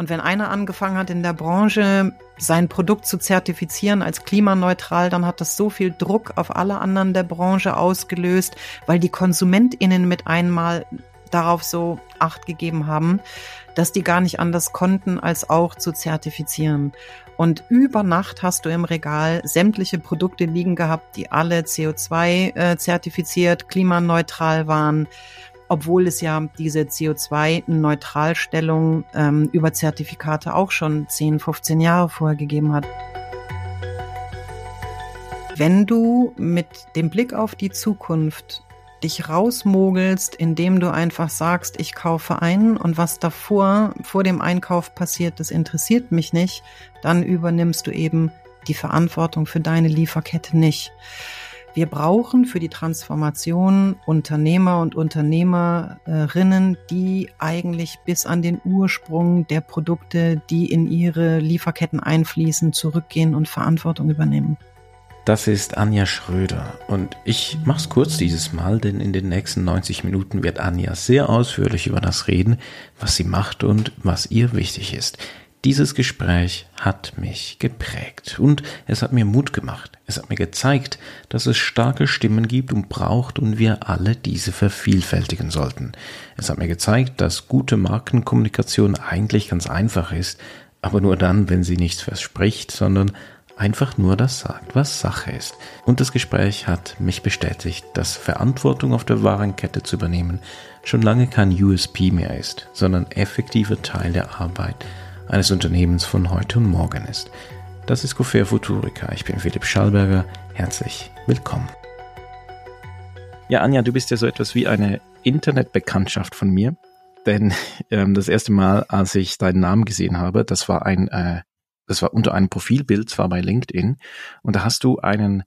Und wenn einer angefangen hat in der Branche, sein Produkt zu zertifizieren als klimaneutral, dann hat das so viel Druck auf alle anderen der Branche ausgelöst, weil die KonsumentInnen mit einmal darauf so Acht gegeben haben, dass die gar nicht anders konnten, als auch zu zertifizieren. Und über Nacht hast du im Regal sämtliche Produkte liegen gehabt, die alle CO2 äh, zertifiziert, klimaneutral waren obwohl es ja diese CO2-Neutralstellung ähm, über Zertifikate auch schon 10, 15 Jahre vorgegeben hat. Wenn du mit dem Blick auf die Zukunft dich rausmogelst, indem du einfach sagst, ich kaufe ein und was davor, vor dem Einkauf passiert, das interessiert mich nicht, dann übernimmst du eben die Verantwortung für deine Lieferkette nicht. Wir brauchen für die Transformation Unternehmer und Unternehmerinnen, die eigentlich bis an den Ursprung der Produkte, die in ihre Lieferketten einfließen, zurückgehen und Verantwortung übernehmen. Das ist Anja Schröder und ich mach's kurz dieses Mal, denn in den nächsten 90 Minuten wird Anja sehr ausführlich über das reden, was sie macht und was ihr wichtig ist. Dieses Gespräch hat mich geprägt und es hat mir Mut gemacht. Es hat mir gezeigt, dass es starke Stimmen gibt und braucht und wir alle diese vervielfältigen sollten. Es hat mir gezeigt, dass gute Markenkommunikation eigentlich ganz einfach ist, aber nur dann, wenn sie nichts verspricht, sondern einfach nur das sagt, was Sache ist. Und das Gespräch hat mich bestätigt, dass Verantwortung auf der Warenkette zu übernehmen schon lange kein USP mehr ist, sondern effektiver Teil der Arbeit eines Unternehmens von heute und morgen ist. Das ist Cofair Futurica. Ich bin Philipp Schallberger. Herzlich willkommen. Ja, Anja, du bist ja so etwas wie eine Internetbekanntschaft von mir. Denn ähm, das erste Mal, als ich deinen Namen gesehen habe, das war ein, äh, das war unter einem Profilbild, zwar bei LinkedIn, und da hast du einen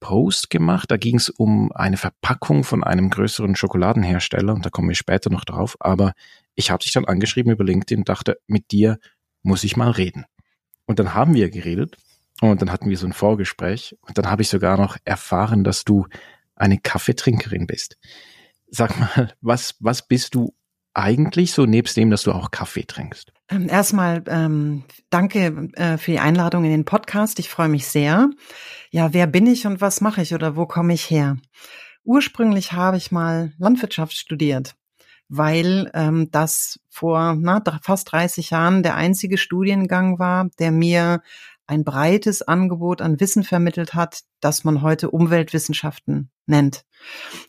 Post gemacht. Da ging es um eine Verpackung von einem größeren Schokoladenhersteller und da kommen wir später noch drauf. Aber ich habe dich dann angeschrieben über LinkedIn dachte, mit dir muss ich mal reden. Und dann haben wir geredet und dann hatten wir so ein Vorgespräch und dann habe ich sogar noch erfahren, dass du eine Kaffeetrinkerin bist. Sag mal, was, was bist du eigentlich so nebst dem, dass du auch Kaffee trinkst? Ähm, erstmal ähm, danke äh, für die Einladung in den Podcast. Ich freue mich sehr. Ja, wer bin ich und was mache ich oder wo komme ich her? Ursprünglich habe ich mal Landwirtschaft studiert weil ähm, das vor na, fast 30 Jahren der einzige Studiengang war, der mir ein breites Angebot an Wissen vermittelt hat, das man heute Umweltwissenschaften nennt.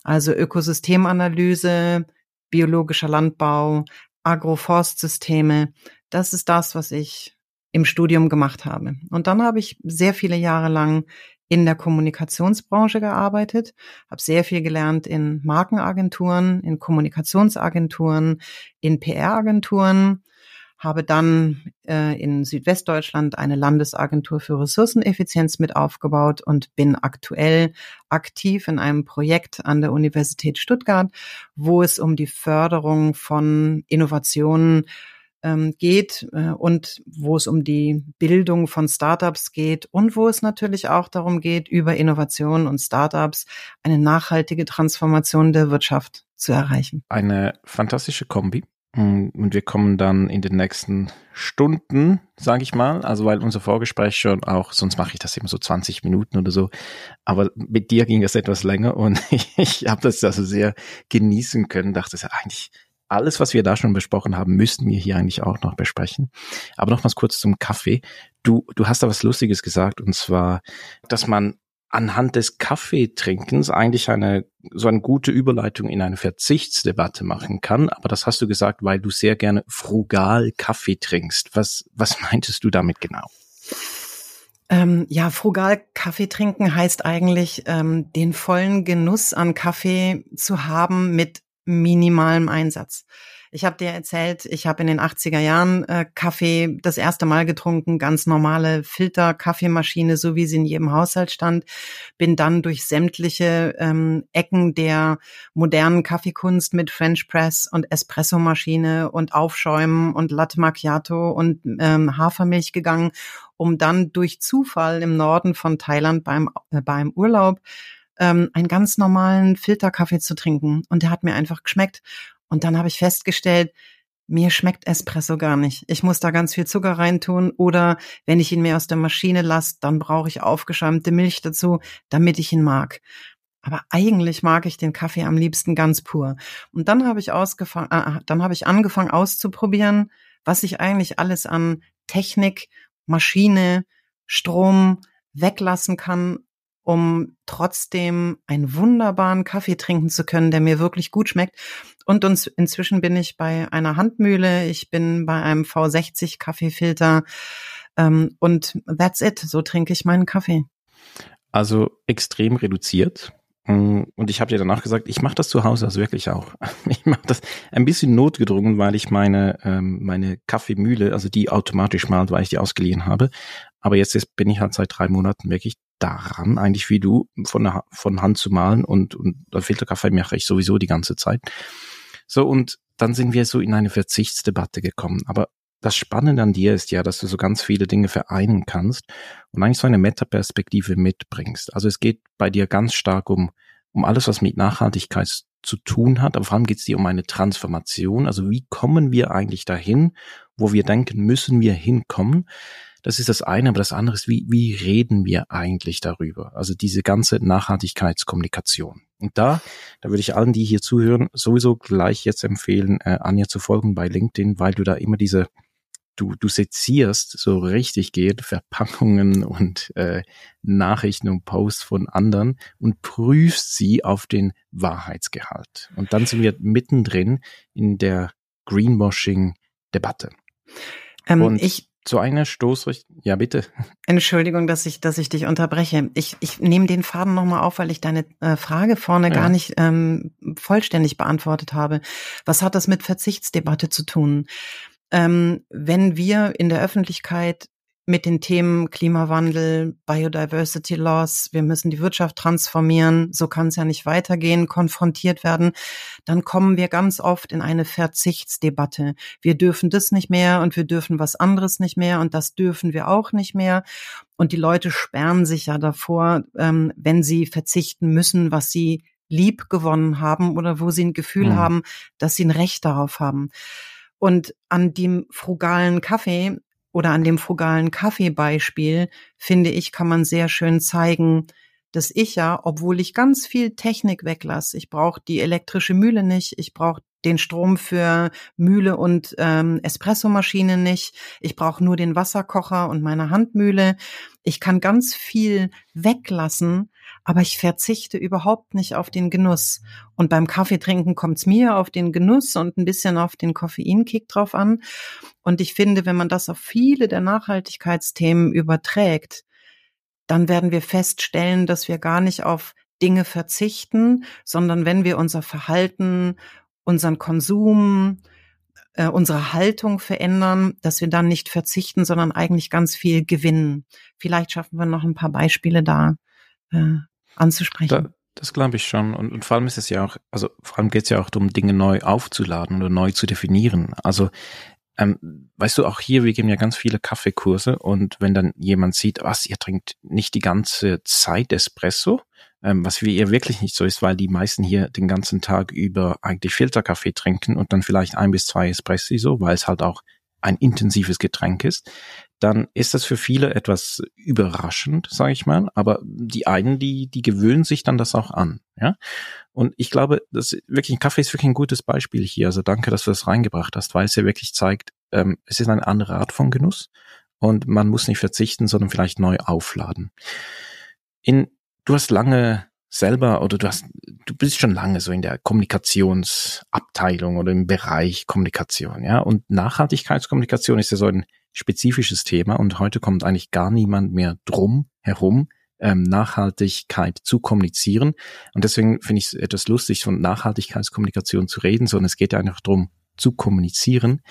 Also Ökosystemanalyse, biologischer Landbau, Agroforstsysteme. Das ist das, was ich im Studium gemacht habe. Und dann habe ich sehr viele Jahre lang in der Kommunikationsbranche gearbeitet, habe sehr viel gelernt in Markenagenturen, in Kommunikationsagenturen, in PR-Agenturen, habe dann äh, in Südwestdeutschland eine Landesagentur für Ressourceneffizienz mit aufgebaut und bin aktuell aktiv in einem Projekt an der Universität Stuttgart, wo es um die Förderung von Innovationen ähm, geht äh, und wo es um die Bildung von Startups geht und wo es natürlich auch darum geht, über Innovationen und Startups eine nachhaltige Transformation der Wirtschaft zu erreichen. Eine fantastische Kombi. Mm, und wir kommen dann in den nächsten Stunden, sage ich mal, also weil unser Vorgespräch schon auch, sonst mache ich das eben so 20 Minuten oder so, aber mit dir ging das etwas länger und ich, ich habe das also sehr genießen können, dachte, es ja eigentlich alles, was wir da schon besprochen haben, müssten wir hier eigentlich auch noch besprechen. Aber nochmals kurz zum Kaffee. Du, du hast da was Lustiges gesagt, und zwar, dass man anhand des Kaffeetrinkens eigentlich eine so eine gute Überleitung in eine Verzichtsdebatte machen kann. Aber das hast du gesagt, weil du sehr gerne frugal Kaffee trinkst. Was, was meintest du damit genau? Ähm, ja, frugal Kaffee trinken heißt eigentlich, ähm, den vollen Genuss an Kaffee zu haben mit minimalem Einsatz. Ich habe dir erzählt, ich habe in den 80er Jahren äh, Kaffee das erste Mal getrunken, ganz normale Filter-Kaffeemaschine, so wie sie in jedem Haushalt stand. Bin dann durch sämtliche ähm, Ecken der modernen Kaffeekunst mit French Press und Espressomaschine und Aufschäumen und Latte Macchiato und ähm, Hafermilch gegangen, um dann durch Zufall im Norden von Thailand beim, äh, beim Urlaub ähm, einen ganz normalen Filterkaffee zu trinken. Und der hat mir einfach geschmeckt. Und dann habe ich festgestellt, mir schmeckt Espresso gar nicht. Ich muss da ganz viel Zucker reintun oder wenn ich ihn mir aus der Maschine lasse, dann brauche ich aufgeschäumte Milch dazu, damit ich ihn mag. Aber eigentlich mag ich den Kaffee am liebsten ganz pur. Und dann habe ich ausgefangen, äh, dann habe ich angefangen auszuprobieren, was ich eigentlich alles an Technik, Maschine, Strom weglassen kann, um trotzdem einen wunderbaren Kaffee trinken zu können, der mir wirklich gut schmeckt. Und uns, inzwischen bin ich bei einer Handmühle, ich bin bei einem V60 Kaffeefilter ähm, und that's it. So trinke ich meinen Kaffee. Also extrem reduziert. Mm, und ich habe dir danach gesagt, ich mache das zu Hause also wirklich auch. Ich mache das ein bisschen notgedrungen, weil ich meine ähm, meine Kaffeemühle, also die automatisch malt, weil ich die ausgeliehen habe. Aber jetzt bin ich halt seit drei Monaten wirklich daran, eigentlich wie du, von, der, von Hand zu malen und, und Filterkaffee mache ich sowieso die ganze Zeit. So, und dann sind wir so in eine Verzichtsdebatte gekommen. Aber das Spannende an dir ist ja, dass du so ganz viele Dinge vereinen kannst und eigentlich so eine Metaperspektive mitbringst. Also es geht bei dir ganz stark um, um alles, was mit Nachhaltigkeit zu tun hat, aber vor allem geht es dir um eine Transformation. Also wie kommen wir eigentlich dahin, wo wir denken, müssen wir hinkommen? Das ist das eine, aber das andere ist, wie, wie reden wir eigentlich darüber? Also diese ganze Nachhaltigkeitskommunikation. Und da, da würde ich allen, die hier zuhören, sowieso gleich jetzt empfehlen, äh, Anja zu folgen bei LinkedIn, weil du da immer diese du, du sezierst so richtig geht, Verpackungen und äh, Nachrichten und Posts von anderen und prüfst sie auf den Wahrheitsgehalt. Und dann sind wir mittendrin in der Greenwashing-Debatte. Ähm, und ich zu einer Stoßrichtung. Ja, bitte. Entschuldigung, dass ich, dass ich dich unterbreche. Ich, ich nehme den Faden nochmal auf, weil ich deine äh, Frage vorne ja. gar nicht ähm, vollständig beantwortet habe. Was hat das mit Verzichtsdebatte zu tun? ähm, wenn wir in der Öffentlichkeit mit den Themen Klimawandel, Biodiversity Loss, wir müssen die Wirtschaft transformieren, so kann es ja nicht weitergehen, konfrontiert werden, dann kommen wir ganz oft in eine Verzichtsdebatte. Wir dürfen das nicht mehr und wir dürfen was anderes nicht mehr und das dürfen wir auch nicht mehr. Und die Leute sperren sich ja davor, ähm, wenn sie verzichten müssen, was sie lieb gewonnen haben oder wo sie ein Gefühl mhm. haben, dass sie ein Recht darauf haben. Und an dem frugalen Kaffee oder an dem frugalen Kaffeebeispiel, finde ich, kann man sehr schön zeigen, dass ich ja, obwohl ich ganz viel Technik weglasse, ich brauche die elektrische Mühle nicht, ich brauche den Strom für Mühle und ähm, Espressomaschine nicht, ich brauche nur den Wasserkocher und meine Handmühle. Ich kann ganz viel weglassen, aber ich verzichte überhaupt nicht auf den Genuss. Und beim Kaffeetrinken kommt es mir auf den Genuss und ein bisschen auf den Koffeinkick drauf an. Und ich finde, wenn man das auf viele der Nachhaltigkeitsthemen überträgt, dann werden wir feststellen, dass wir gar nicht auf Dinge verzichten, sondern wenn wir unser Verhalten, unseren Konsum, äh, unsere Haltung verändern, dass wir dann nicht verzichten, sondern eigentlich ganz viel gewinnen. Vielleicht schaffen wir noch ein paar Beispiele da äh, anzusprechen. Da, das glaube ich schon. Und, und vor allem ist es ja auch, also vor allem geht es ja auch darum, Dinge neu aufzuladen oder neu zu definieren. Also ähm, weißt du, auch hier, wir geben ja ganz viele Kaffeekurse und wenn dann jemand sieht, was, ihr trinkt nicht die ganze Zeit Espresso, ähm, was für ihr wirklich nicht so ist, weil die meisten hier den ganzen Tag über eigentlich Filterkaffee trinken und dann vielleicht ein bis zwei Espressi so, weil es halt auch ein intensives Getränk ist, dann ist das für viele etwas überraschend, sage ich mal. Aber die einen, die, die gewöhnen sich dann das auch an. Ja? Und ich glaube, das wirklich, Kaffee ist wirklich ein gutes Beispiel hier. Also danke, dass du das reingebracht hast, weil es ja wirklich zeigt, ähm, es ist eine andere Art von Genuss und man muss nicht verzichten, sondern vielleicht neu aufladen. In, du hast lange selber oder du hast, du bist schon lange so in der Kommunikationsabteilung oder im Bereich Kommunikation, ja. Und Nachhaltigkeitskommunikation ist ja so ein spezifisches Thema und heute kommt eigentlich gar niemand mehr drum herum, ähm, Nachhaltigkeit zu kommunizieren. Und deswegen finde ich es etwas lustig, von Nachhaltigkeitskommunikation zu reden, sondern es geht ja einfach darum, zu kommunizieren.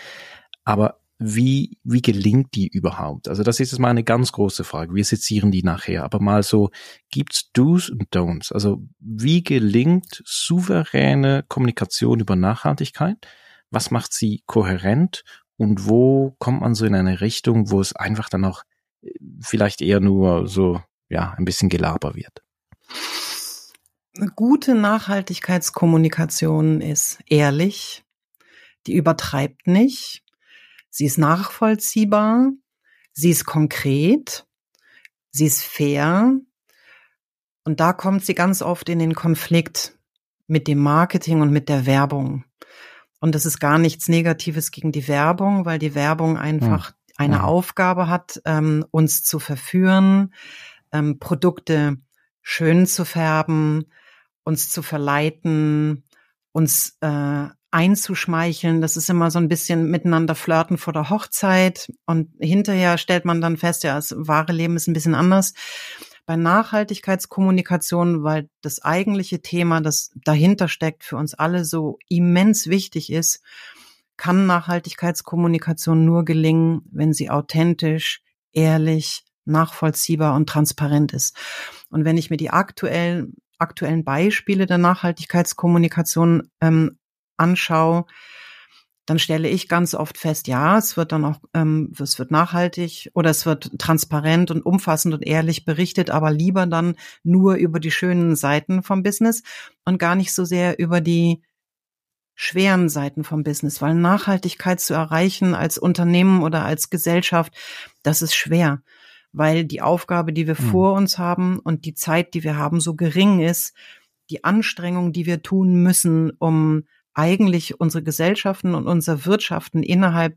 Aber wie, wie gelingt die überhaupt? Also das ist jetzt mal eine ganz große Frage. Wir sezieren die nachher. Aber mal so, gibt's Do's und Don'ts? Also wie gelingt souveräne Kommunikation über Nachhaltigkeit? Was macht sie kohärent? Und wo kommt man so in eine Richtung, wo es einfach dann auch äh, vielleicht eher nur so, ja, ein bisschen Gelaber wird? Eine gute Nachhaltigkeitskommunikation ist ehrlich, die übertreibt nicht, sie ist nachvollziehbar, sie ist konkret, sie ist fair. Und da kommt sie ganz oft in den Konflikt mit dem Marketing und mit der Werbung. Und das ist gar nichts Negatives gegen die Werbung, weil die Werbung einfach hm. eine ja. Aufgabe hat, ähm, uns zu verführen, ähm, Produkte schön zu färben, uns zu verleiten, uns äh, einzuschmeicheln. Das ist immer so ein bisschen miteinander flirten vor der Hochzeit und hinterher stellt man dann fest, ja, das wahre Leben ist ein bisschen anders. Bei Nachhaltigkeitskommunikation, weil das eigentliche Thema, das dahinter steckt, für uns alle so immens wichtig ist, kann Nachhaltigkeitskommunikation nur gelingen, wenn sie authentisch, ehrlich, nachvollziehbar und transparent ist. Und wenn ich mir die aktuellen, aktuellen Beispiele der Nachhaltigkeitskommunikation ähm, anschaue, dann stelle ich ganz oft fest, ja, es wird dann auch, ähm, es wird nachhaltig oder es wird transparent und umfassend und ehrlich berichtet, aber lieber dann nur über die schönen Seiten vom Business und gar nicht so sehr über die schweren Seiten vom Business, weil Nachhaltigkeit zu erreichen als Unternehmen oder als Gesellschaft, das ist schwer, weil die Aufgabe, die wir mhm. vor uns haben und die Zeit, die wir haben, so gering ist, die Anstrengung, die wir tun müssen, um eigentlich unsere Gesellschaften und unsere Wirtschaften innerhalb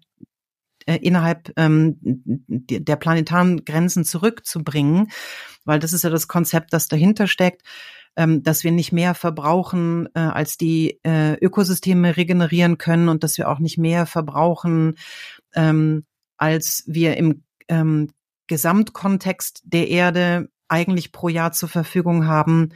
äh, innerhalb ähm, der planetaren Grenzen zurückzubringen, weil das ist ja das Konzept, das dahinter steckt, ähm, dass wir nicht mehr verbrauchen, äh, als die äh, Ökosysteme regenerieren können und dass wir auch nicht mehr verbrauchen, ähm, als wir im ähm, Gesamtkontext der Erde eigentlich pro Jahr zur Verfügung haben.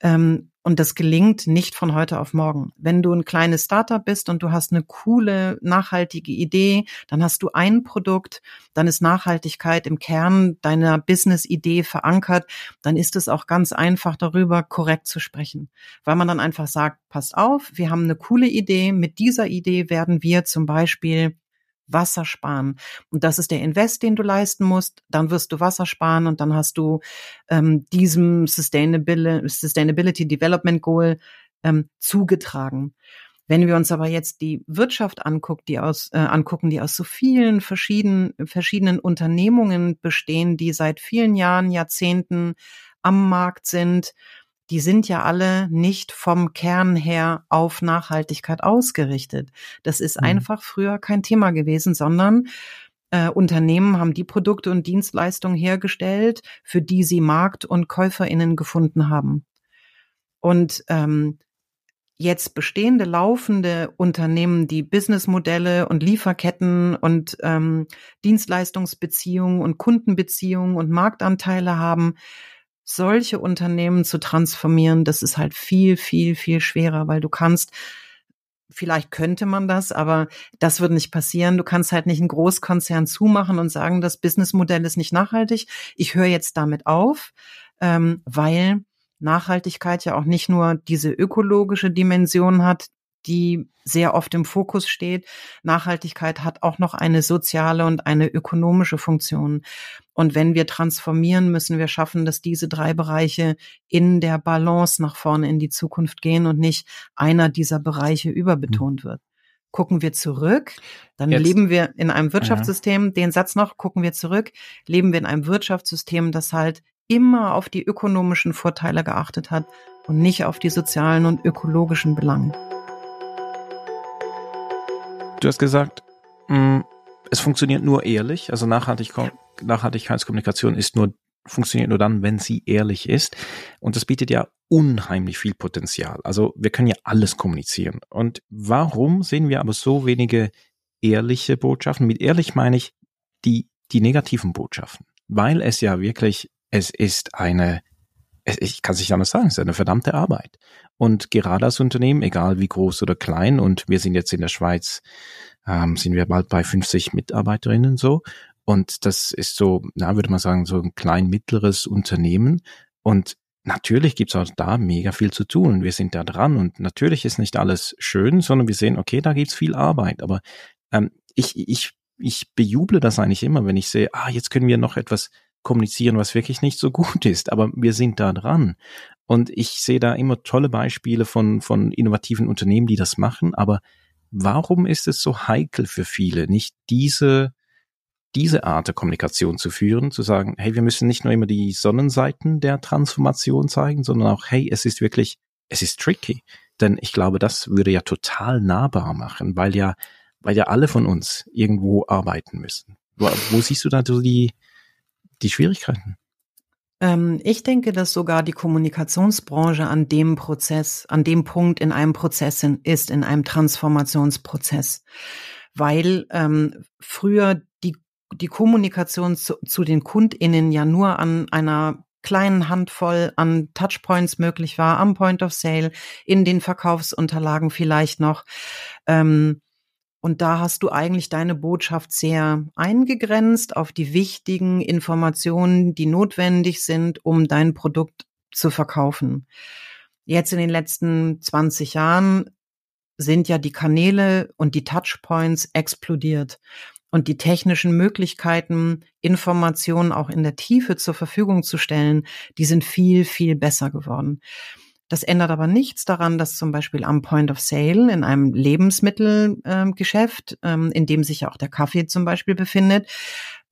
Ähm, und das gelingt nicht von heute auf morgen. Wenn du ein kleines Startup bist und du hast eine coole, nachhaltige Idee, dann hast du ein Produkt, dann ist Nachhaltigkeit im Kern deiner Business-Idee verankert, dann ist es auch ganz einfach darüber korrekt zu sprechen. Weil man dann einfach sagt, passt auf, wir haben eine coole Idee, mit dieser Idee werden wir zum Beispiel Wasser sparen. Und das ist der Invest, den du leisten musst. Dann wirst du Wasser sparen und dann hast du ähm, diesem Sustainability, Sustainability Development Goal ähm, zugetragen. Wenn wir uns aber jetzt die Wirtschaft angucken, die aus, äh, angucken, die aus so vielen verschiedenen, verschiedenen Unternehmungen bestehen, die seit vielen Jahren, Jahrzehnten am Markt sind, die sind ja alle nicht vom Kern her auf Nachhaltigkeit ausgerichtet. Das ist mhm. einfach früher kein Thema gewesen, sondern äh, Unternehmen haben die Produkte und Dienstleistungen hergestellt, für die sie Markt- und Käuferinnen gefunden haben. Und ähm, jetzt bestehende laufende Unternehmen, die Businessmodelle und Lieferketten und ähm, Dienstleistungsbeziehungen und Kundenbeziehungen und Marktanteile haben, solche Unternehmen zu transformieren, das ist halt viel, viel, viel schwerer, weil du kannst, vielleicht könnte man das, aber das wird nicht passieren. Du kannst halt nicht einen Großkonzern zumachen und sagen, das Businessmodell ist nicht nachhaltig. Ich höre jetzt damit auf, ähm, weil Nachhaltigkeit ja auch nicht nur diese ökologische Dimension hat, die sehr oft im Fokus steht. Nachhaltigkeit hat auch noch eine soziale und eine ökonomische Funktion. Und wenn wir transformieren, müssen wir schaffen, dass diese drei Bereiche in der Balance nach vorne in die Zukunft gehen und nicht einer dieser Bereiche überbetont wird. Gucken wir zurück, dann Jetzt. leben wir in einem Wirtschaftssystem, ja. den Satz noch, gucken wir zurück, leben wir in einem Wirtschaftssystem, das halt immer auf die ökonomischen Vorteile geachtet hat und nicht auf die sozialen und ökologischen Belange. Du hast gesagt, mh, mm, es funktioniert nur ehrlich, also Nachhaltig Nachhaltigkeitskommunikation ist nur funktioniert nur dann, wenn sie ehrlich ist. Und das bietet ja unheimlich viel Potenzial. Also wir können ja alles kommunizieren. Und warum sehen wir aber so wenige ehrliche Botschaften? Mit ehrlich meine ich die, die negativen Botschaften. Weil es ja wirklich, es ist eine, ich kann es nicht anders sagen, es ist eine verdammte Arbeit. Und gerade als Unternehmen, egal wie groß oder klein, und wir sind jetzt in der Schweiz, ähm, sind wir bald bei 50 Mitarbeiterinnen so. Und das ist so, na, würde man sagen, so ein klein mittleres Unternehmen. Und natürlich gibt's auch da mega viel zu tun. Wir sind da dran und natürlich ist nicht alles schön, sondern wir sehen, okay, da gibt's viel Arbeit. Aber ähm, ich, ich, ich bejuble das eigentlich immer, wenn ich sehe, ah, jetzt können wir noch etwas kommunizieren, was wirklich nicht so gut ist. Aber wir sind da dran. Und ich sehe da immer tolle Beispiele von, von innovativen Unternehmen, die das machen, aber Warum ist es so heikel für viele, nicht diese diese Art der Kommunikation zu führen, zu sagen, hey, wir müssen nicht nur immer die Sonnenseiten der Transformation zeigen, sondern auch, hey, es ist wirklich, es ist tricky. Denn ich glaube, das würde ja total nahbar machen, weil ja, weil ja alle von uns irgendwo arbeiten müssen. Wo, wo siehst du da so die, die Schwierigkeiten? Ähm, ich denke, dass sogar die Kommunikationsbranche an dem Prozess, an dem Punkt in einem Prozess ist, in einem Transformationsprozess. Weil ähm, früher die, die Kommunikation zu, zu den KundInnen ja nur an einer kleinen Handvoll an Touchpoints möglich war, am Point of Sale, in den Verkaufsunterlagen vielleicht noch. Ähm, und da hast du eigentlich deine Botschaft sehr eingegrenzt auf die wichtigen Informationen, die notwendig sind, um dein Produkt zu verkaufen. Jetzt in den letzten 20 Jahren sind ja die Kanäle und die Touchpoints explodiert. Und die technischen Möglichkeiten, Informationen auch in der Tiefe zur Verfügung zu stellen, die sind viel, viel besser geworden. Das ändert aber nichts daran, dass zum Beispiel am Point of Sale in einem Lebensmittelgeschäft, ähm, in dem sich ja auch der Kaffee zum Beispiel befindet,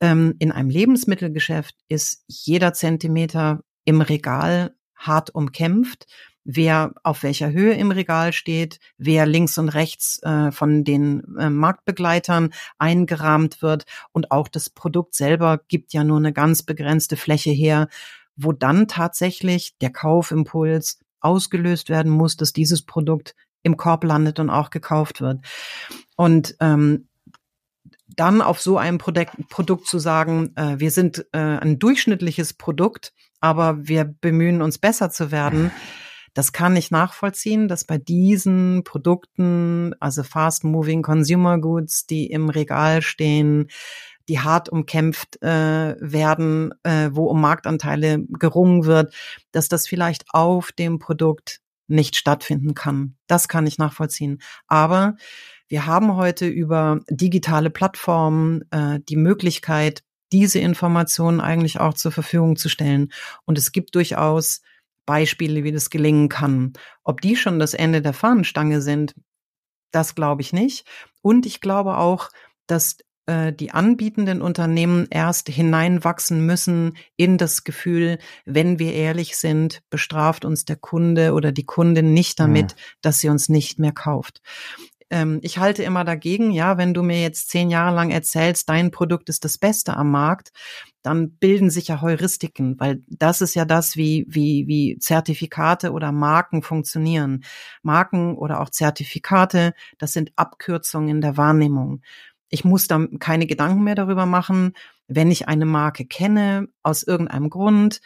ähm, in einem Lebensmittelgeschäft ist jeder Zentimeter im Regal hart umkämpft. Wer auf welcher Höhe im Regal steht, wer links und rechts äh, von den äh, Marktbegleitern eingerahmt wird und auch das Produkt selber gibt ja nur eine ganz begrenzte Fläche her, wo dann tatsächlich der Kaufimpuls ausgelöst werden muss, dass dieses Produkt im Korb landet und auch gekauft wird. Und ähm, dann auf so einem Produkt, Produkt zu sagen, äh, wir sind äh, ein durchschnittliches Produkt, aber wir bemühen uns besser zu werden, das kann ich nachvollziehen, dass bei diesen Produkten, also Fast Moving Consumer Goods, die im Regal stehen, die hart umkämpft äh, werden, äh, wo um Marktanteile gerungen wird, dass das vielleicht auf dem Produkt nicht stattfinden kann. Das kann ich nachvollziehen. Aber wir haben heute über digitale Plattformen äh, die Möglichkeit, diese Informationen eigentlich auch zur Verfügung zu stellen. Und es gibt durchaus Beispiele, wie das gelingen kann. Ob die schon das Ende der Fahnenstange sind, das glaube ich nicht. Und ich glaube auch, dass äh, die anbietenden Unternehmen erst hineinwachsen müssen in das Gefühl, wenn wir ehrlich sind, bestraft uns der Kunde oder die Kundin nicht damit, ja. dass sie uns nicht mehr kauft ähm, ich halte immer dagegen, ja, wenn du mir jetzt zehn Jahre lang erzählst, dein Produkt ist das Beste am Markt, dann bilden sich ja Heuristiken, weil das ist ja das, wie, wie, wie Zertifikate oder Marken funktionieren. Marken oder auch Zertifikate, das sind Abkürzungen in der Wahrnehmung. Ich muss dann keine Gedanken mehr darüber machen, wenn ich eine Marke kenne, aus irgendeinem Grund,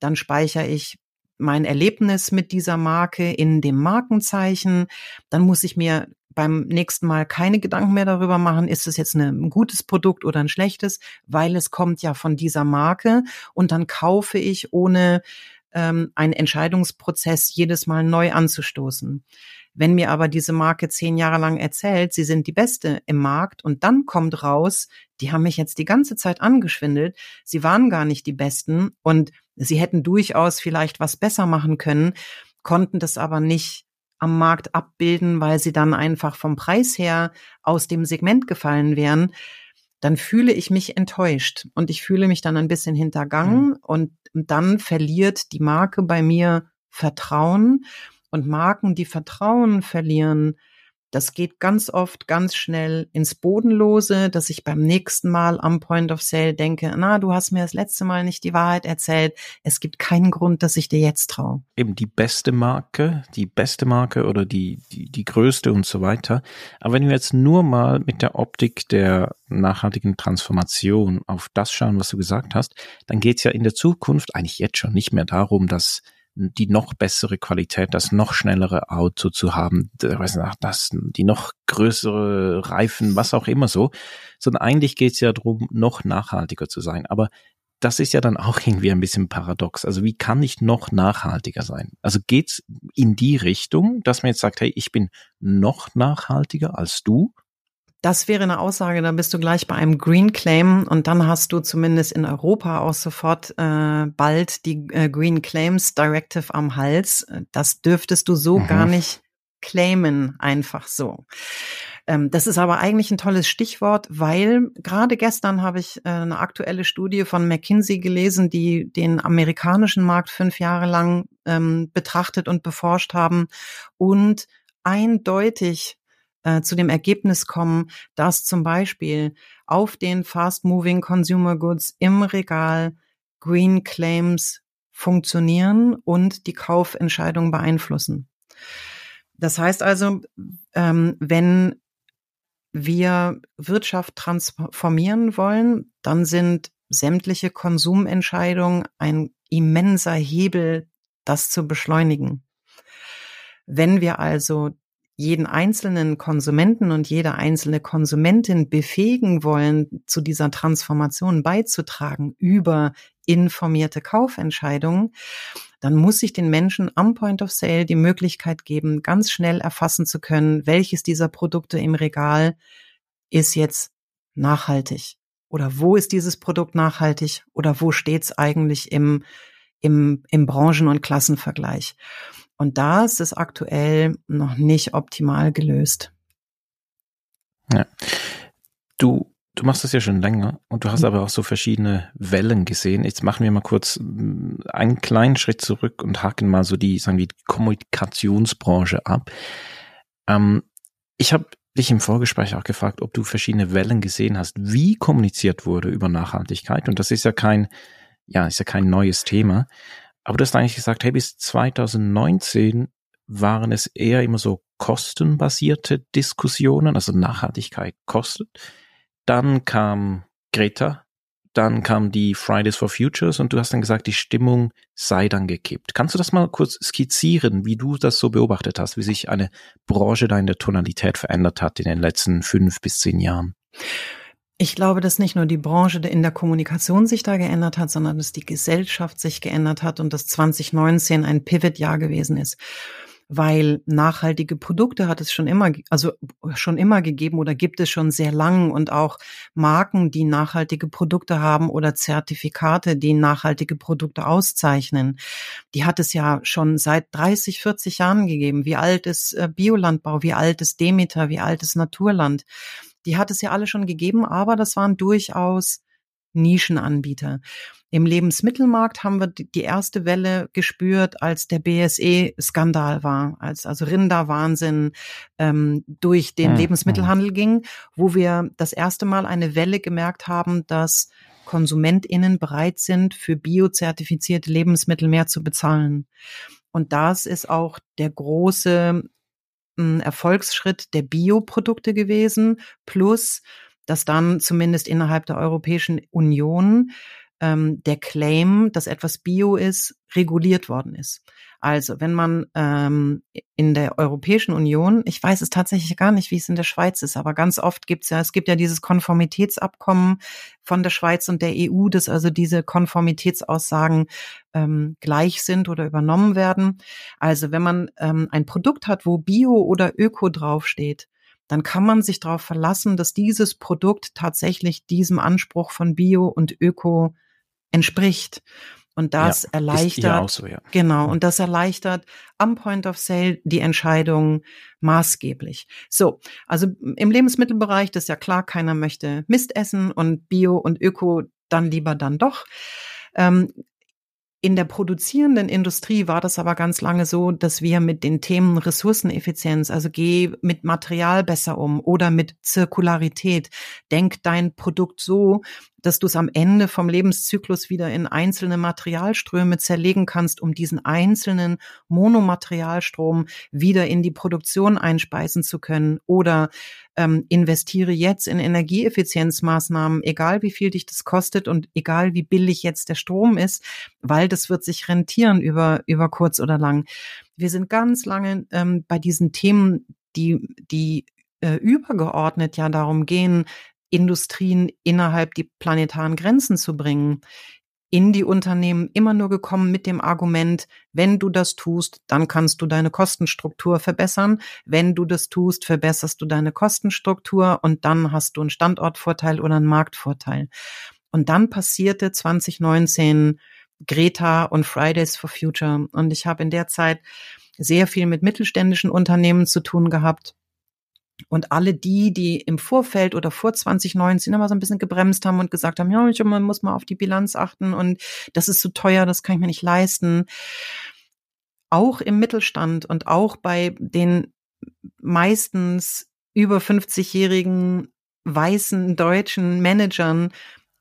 dann speichere ich mein Erlebnis mit dieser Marke in dem Markenzeichen. Dann muss ich mir beim nächsten Mal keine Gedanken mehr darüber machen, ist es jetzt ein gutes Produkt oder ein schlechtes, weil es kommt ja von dieser Marke und dann kaufe ich, ohne ähm, einen Entscheidungsprozess jedes Mal neu anzustoßen. Wenn mir aber diese Marke zehn Jahre lang erzählt, sie sind die beste im Markt und dann kommt raus, die haben mich jetzt die ganze Zeit angeschwindelt, sie waren gar nicht die besten und sie hätten durchaus vielleicht was besser machen können, konnten das aber nicht am Markt abbilden, weil sie dann einfach vom Preis her aus dem Segment gefallen wären, dann fühle ich mich enttäuscht und ich fühle mich dann ein bisschen hintergangen mhm. und dann verliert die Marke bei mir Vertrauen und Marken, die Vertrauen verlieren, das geht ganz oft ganz schnell ins Bodenlose, dass ich beim nächsten Mal am Point of Sale denke, na, du hast mir das letzte Mal nicht die Wahrheit erzählt. Es gibt keinen Grund, dass ich dir jetzt traue. Eben die beste Marke, die beste Marke oder die, die, die größte und so weiter. Aber wenn wir jetzt nur mal mit der Optik der nachhaltigen Transformation auf das schauen, was du gesagt hast, dann geht es ja in der Zukunft eigentlich jetzt schon nicht mehr darum, dass die noch bessere Qualität, das noch schnellere Auto zu haben, das, die noch größere Reifen, was auch immer so, sondern eigentlich geht es ja darum, noch nachhaltiger zu sein. Aber das ist ja dann auch irgendwie ein bisschen paradox. Also wie kann ich noch nachhaltiger sein? Also geht's in die Richtung, dass man jetzt sagt, hey, ich bin noch nachhaltiger als du? Das wäre eine Aussage, da bist du gleich bei einem Green Claim und dann hast du zumindest in Europa auch sofort äh, bald die äh, Green Claims Directive am Hals. Das dürftest du so mhm. gar nicht claimen, einfach so. Ähm, das ist aber eigentlich ein tolles Stichwort, weil gerade gestern habe ich äh, eine aktuelle Studie von McKinsey gelesen, die den amerikanischen Markt fünf Jahre lang ähm, betrachtet und beforscht haben und eindeutig äh, zu dem Ergebnis kommen, dass zum Beispiel auf den Fast-Moving Consumer Goods im Regal Green Claims funktionieren und die Kaufentscheidung beeinflussen. Das heißt also, ähm, wenn wir Wirtschaft transformieren wollen, dann sind sämtliche Konsumentscheidungen ein immenser Hebel, das zu beschleunigen. Wenn wir also jeden einzelnen Konsumenten und jede einzelne Konsumentin befähigen wollen, zu dieser Transformation beizutragen über informierte Kaufentscheidungen, dann muss ich den Menschen am Point of Sale die Möglichkeit geben, ganz schnell erfassen zu können, welches dieser Produkte im Regal ist jetzt nachhaltig oder wo ist dieses Produkt nachhaltig oder wo steht es eigentlich im, im, im Branchen- und Klassenvergleich. Und das ist aktuell noch nicht optimal gelöst. Ja. Du, du machst das ja schon länger und du hast mhm. aber auch so verschiedene Wellen gesehen. Jetzt machen wir mal kurz mm, einen kleinen Schritt zurück und haken mal so die, sagen wir, die Kommunikationsbranche ab. Ähm, ich habe dich im Vorgespräch auch gefragt, ob du verschiedene Wellen gesehen hast, wie kommuniziert wurde über Nachhaltigkeit. Und das ist ja kein, ja, ist ja kein neues Thema. Aber du hast eigentlich gesagt, hey, bis 2019 waren es eher immer so kostenbasierte Diskussionen, also Nachhaltigkeit kostet. Dann kam Greta, dann kam die Fridays for Futures und du hast dann gesagt, die Stimmung sei dann gekippt. Kannst du das mal kurz skizzieren, wie du das so beobachtet hast, wie sich eine Branche da in der Tonalität verändert hat in den letzten fünf bis zehn Jahren? Ich glaube, dass nicht nur die Branche in der Kommunikation sich da geändert hat, sondern dass die Gesellschaft sich geändert hat und dass 2019 ein Pivot-Jahr gewesen ist. Weil nachhaltige Produkte hat es schon immer, also schon immer gegeben oder gibt es schon sehr lang und auch Marken, die nachhaltige Produkte haben oder Zertifikate, die nachhaltige Produkte auszeichnen. Die hat es ja schon seit 30, 40 Jahren gegeben. Wie alt ist äh, Biolandbau? Wie alt ist Demeter? Wie alt ist Naturland? Die hat es ja alle schon gegeben, aber das waren durchaus Nischenanbieter. Im Lebensmittelmarkt haben wir die erste Welle gespürt, als der BSE-Skandal war, als also Rinderwahnsinn ähm, durch den mhm. Lebensmittelhandel ging, wo wir das erste Mal eine Welle gemerkt haben, dass KonsumentInnen bereit sind, für biozertifizierte Lebensmittel mehr zu bezahlen. Und das ist auch der große ein Erfolgsschritt der Bioprodukte gewesen, plus dass dann zumindest innerhalb der Europäischen Union ähm, der Claim, dass etwas Bio ist, reguliert worden ist. Also wenn man ähm, in der Europäischen Union, ich weiß es tatsächlich gar nicht, wie es in der Schweiz ist, aber ganz oft gibt es ja, es gibt ja dieses Konformitätsabkommen von der Schweiz und der EU, dass also diese Konformitätsaussagen ähm, gleich sind oder übernommen werden. Also wenn man ähm, ein Produkt hat, wo Bio oder Öko draufsteht, dann kann man sich darauf verlassen, dass dieses Produkt tatsächlich diesem Anspruch von Bio und Öko entspricht. Und das ja, erleichtert, so, ja. genau, und das erleichtert am Point of Sale die Entscheidung maßgeblich. So, also im Lebensmittelbereich, das ist ja klar, keiner möchte Mist essen und Bio und Öko dann lieber dann doch. Ähm, in der produzierenden Industrie war das aber ganz lange so, dass wir mit den Themen Ressourceneffizienz, also geh mit Material besser um oder mit Zirkularität, denk dein Produkt so, dass du es am Ende vom Lebenszyklus wieder in einzelne Materialströme zerlegen kannst, um diesen einzelnen Monomaterialstrom wieder in die Produktion einspeisen zu können. Oder ähm, investiere jetzt in Energieeffizienzmaßnahmen, egal wie viel dich das kostet und egal wie billig jetzt der Strom ist, weil das wird sich rentieren über, über kurz oder lang. Wir sind ganz lange ähm, bei diesen Themen, die, die äh, übergeordnet ja darum gehen, Industrien innerhalb die planetaren Grenzen zu bringen, in die Unternehmen immer nur gekommen mit dem Argument, wenn du das tust, dann kannst du deine Kostenstruktur verbessern. Wenn du das tust, verbesserst du deine Kostenstruktur und dann hast du einen Standortvorteil oder einen Marktvorteil. Und dann passierte 2019 Greta und Fridays for Future. Und ich habe in der Zeit sehr viel mit mittelständischen Unternehmen zu tun gehabt Und alle die, die im Vorfeld oder vor 2019 immer so ein bisschen gebremst haben und gesagt haben, ja, man muss mal auf die Bilanz achten und das ist zu so teuer, das kann ich mir nicht leisten. Auch im Mittelstand und auch bei den meistens über 50-jährigen weißen deutschen Managern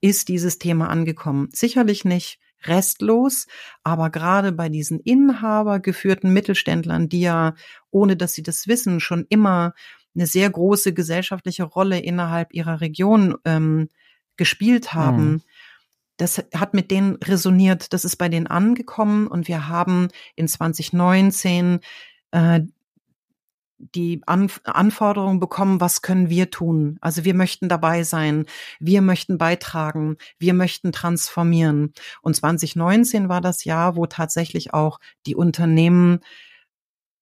ist dieses Thema angekommen. Sicherlich nicht restlos, aber gerade bei diesen inhabergeführten Mittelständlern, die ja, ohne dass sie das wissen, schon immer eine sehr große gesellschaftliche Rolle innerhalb ihrer Region ähm, gespielt haben. Mhm. Das hat mit denen resoniert, das ist bei denen angekommen und wir haben in 2019 äh, die An Anforderung bekommen, was können wir tun? Also wir möchten dabei sein, wir möchten beitragen, wir möchten transformieren. Und 2019 war das Jahr, wo tatsächlich auch die Unternehmen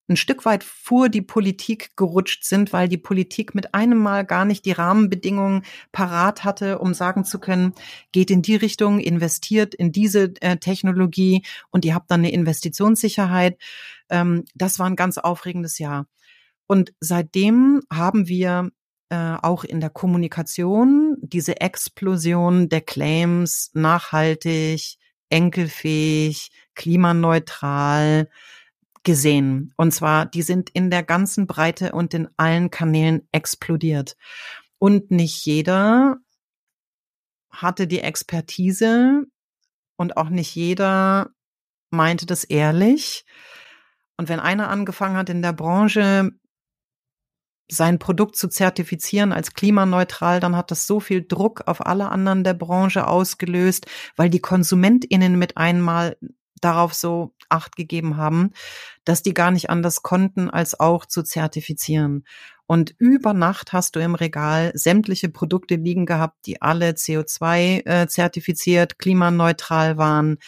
ein Stück weit vor die Politik gerutscht sind, weil die Politik mit einem Mal gar nicht die Rahmenbedingungen parat hatte, um sagen zu können, geht in die Richtung, investiert in diese äh, Technologie und ihr habt dann eine Investitionssicherheit. Ähm, das war ein ganz aufregendes Jahr. Und seitdem haben wir äh, auch in der Kommunikation diese Explosion der Claims nachhaltig, enkelfähig, klimaneutral, gesehen. Und zwar, die sind in der ganzen Breite und in allen Kanälen explodiert. Und nicht jeder hatte die Expertise und auch nicht jeder meinte das ehrlich. Und wenn einer angefangen hat in der Branche sein Produkt zu zertifizieren als klimaneutral, dann hat das so viel Druck auf alle anderen der Branche ausgelöst, weil die KonsumentInnen mit einmal darauf so Acht gegeben haben, dass die gar nicht anders konnten, als auch zu zertifizieren. Und über Nacht hast du im Regal sämtliche Produkte liegen gehabt, die alle CO2 äh, zertifiziert, klimaneutral waren,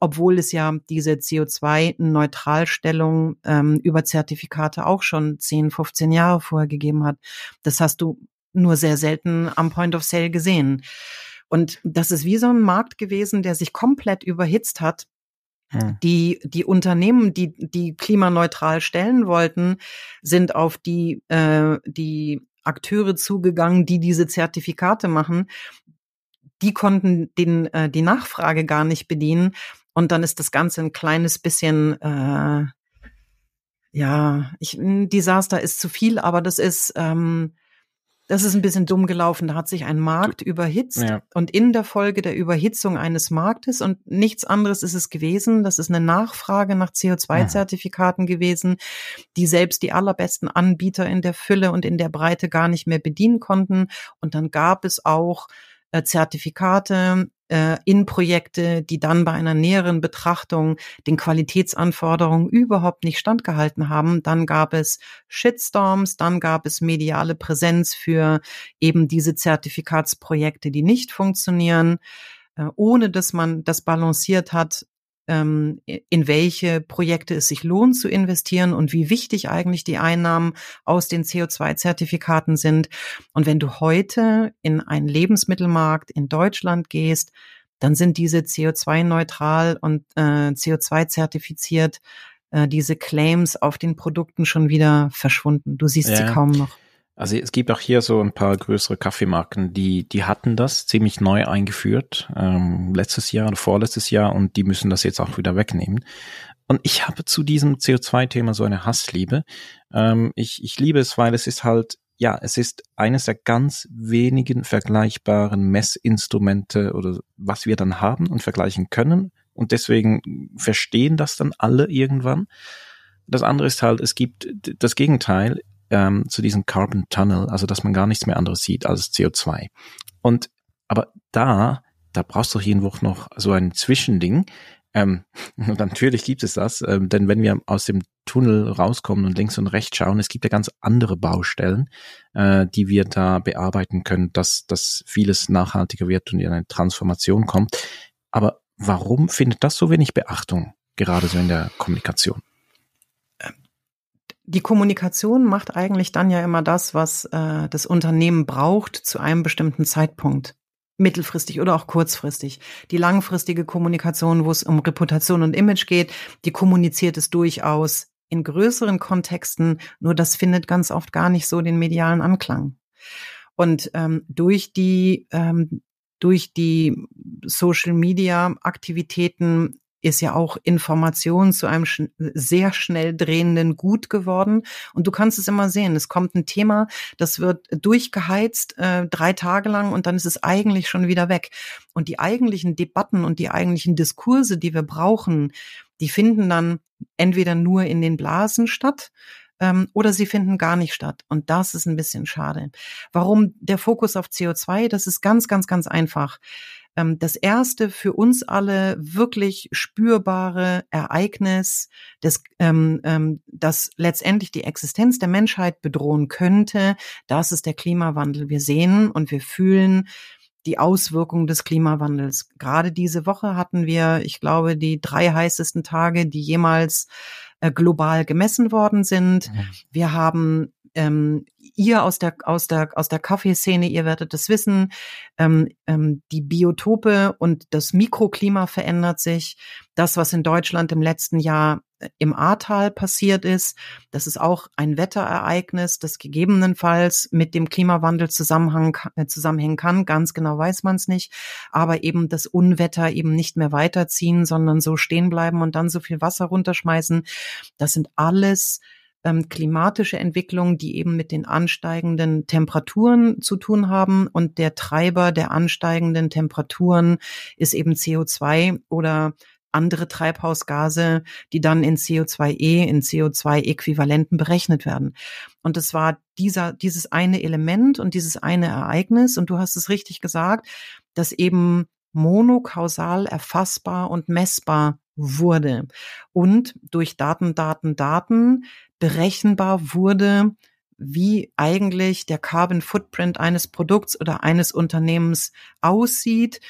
obwohl es ja diese CO2-Neutralstellung ähm, über Zertifikate auch schon 10, 15 Jahre vorher gegeben hat. Das hast du nur sehr selten am Point of Sale gesehen. Und das ist wie so ein Markt gewesen, der sich komplett überhitzt hat. Die, die Unternehmen, die, die klimaneutral stellen wollten, sind auf die, äh, die Akteure zugegangen, die diese Zertifikate machen. Die konnten den, äh, die Nachfrage gar nicht bedienen. Und dann ist das Ganze ein kleines bisschen, äh, ja, ich, ein Desaster ist zu viel, aber das ist, ähm, das ist ein bisschen dumm gelaufen. Da hat sich ein Markt überhitzt ja. und in der Folge der Überhitzung eines Marktes und nichts anderes ist es gewesen. Das ist eine Nachfrage nach CO2-Zertifikaten ja. gewesen, die selbst die allerbesten Anbieter in der Fülle und in der Breite gar nicht mehr bedienen konnten. Und dann gab es auch äh, Zertifikate in Projekte, die dann bei einer näheren Betrachtung den Qualitätsanforderungen überhaupt nicht standgehalten haben. Dann gab es Shitstorms, dann gab es mediale Präsenz für eben diese Zertifikatsprojekte, die nicht funktionieren, äh, ohne dass man das balanciert hat in welche Projekte es sich lohnt zu investieren und wie wichtig eigentlich die Einnahmen aus den CO2-Zertifikaten sind. Und wenn du heute in einen Lebensmittelmarkt in Deutschland gehst, dann sind diese CO2-neutral und äh, CO2-zertifiziert, äh, diese Claims auf den Produkten schon wieder verschwunden. Du siehst ja. sie kaum noch. Also es gibt auch hier so ein paar größere Kaffeemarken, die, die hatten das ziemlich neu eingeführt, ähm, letztes Jahr oder vorletztes Jahr und die müssen das jetzt auch wieder wegnehmen. Und ich habe zu diesem CO2-Thema so eine Hassliebe. Ähm, ich, ich liebe es, weil es ist halt, ja, es ist eines der ganz wenigen vergleichbaren Messinstrumente oder was wir dann haben und vergleichen können. Und deswegen verstehen das dann alle irgendwann. Das andere ist halt, es gibt das Gegenteil ähm, zu diesem Carbon Tunnel, also dass man gar nichts mehr anderes sieht als CO2. Und aber da, da brauchst du irgendwo noch so ein Zwischending. Ähm, natürlich gibt es das, ähm, denn wenn wir aus dem Tunnel rauskommen und links und rechts schauen, es gibt ja ganz andere Baustellen, äh, die wir da bearbeiten können, dass, dass vieles nachhaltiger wird und in eine Transformation kommt. Aber warum findet das so wenig Beachtung, gerade so in der Kommunikation? Die Kommunikation macht eigentlich dann ja immer das, was äh, das Unternehmen braucht zu einem bestimmten Zeitpunkt. Mittelfristig oder auch kurzfristig. Die langfristige Kommunikation, wo es um Reputation und Image geht, die kommuniziert es durchaus in größeren Kontexten, nur das findet ganz oft gar nicht so den medialen Anklang. Und ähm, durch die ähm, durch die Social Media Aktivitäten ist ja auch Information zu einem sch sehr schnell drehenden Gut geworden. Und du kannst es immer sehen. Es kommt ein Thema, das wird durchgeheizt äh, drei Tage lang und dann ist es eigentlich schon wieder weg. Und die eigentlichen Debatten und die eigentlichen Diskurse, die wir brauchen, die finden dann entweder nur in den Blasen statt ähm, oder sie finden gar nicht statt. Und das ist ein bisschen schade. Warum der Fokus auf CO2? Das ist ganz, ganz, ganz einfach. Ähm, das erste für uns alle wirklich spürbare Ereignis, das, ähm, ähm, das letztendlich die Existenz der Menschheit bedrohen könnte, das ist der Klimawandel. Wir sehen und wir fühlen die Auswirkungen des Klimawandels. Gerade diese Woche hatten wir, ich glaube, die drei heißesten Tage, die jemals äh, global gemessen worden sind. Mhm. Wir haben ähm, ihr aus der aus der aus der Kaffeeszene, ihr werdet es wissen, ähm, ähm, die Biotope und das Mikroklima verändert sich. Das, was in Deutschland im letzten Jahr äh, im Ahrtal passiert ist, das ist auch ein Wetterereignis, das gegebenenfalls mit dem Klimawandel zusammenhang, äh, zusammenhängen kann. Ganz genau weiß man es nicht, aber eben das Unwetter eben nicht mehr weiterziehen, sondern so stehen bleiben und dann so viel Wasser runterschmeißen. Das sind alles ähm, klimatische Entwicklungen, die eben mit den ansteigenden Temperaturen zu tun haben. Und der Treiber der ansteigenden Temperaturen ist eben CO2 oder andere Treibhausgase, die dann in CO2e, in CO2-Äquivalenten berechnet werden. Und es war dieser, dieses eine Element und dieses eine Ereignis, und du hast es richtig gesagt, dass eben monokausal erfassbar und messbar wurde und durch Daten, Daten, Daten berechenbar wurde, wie eigentlich der Carbon Footprint eines Produkts oder eines Unternehmens aussieht.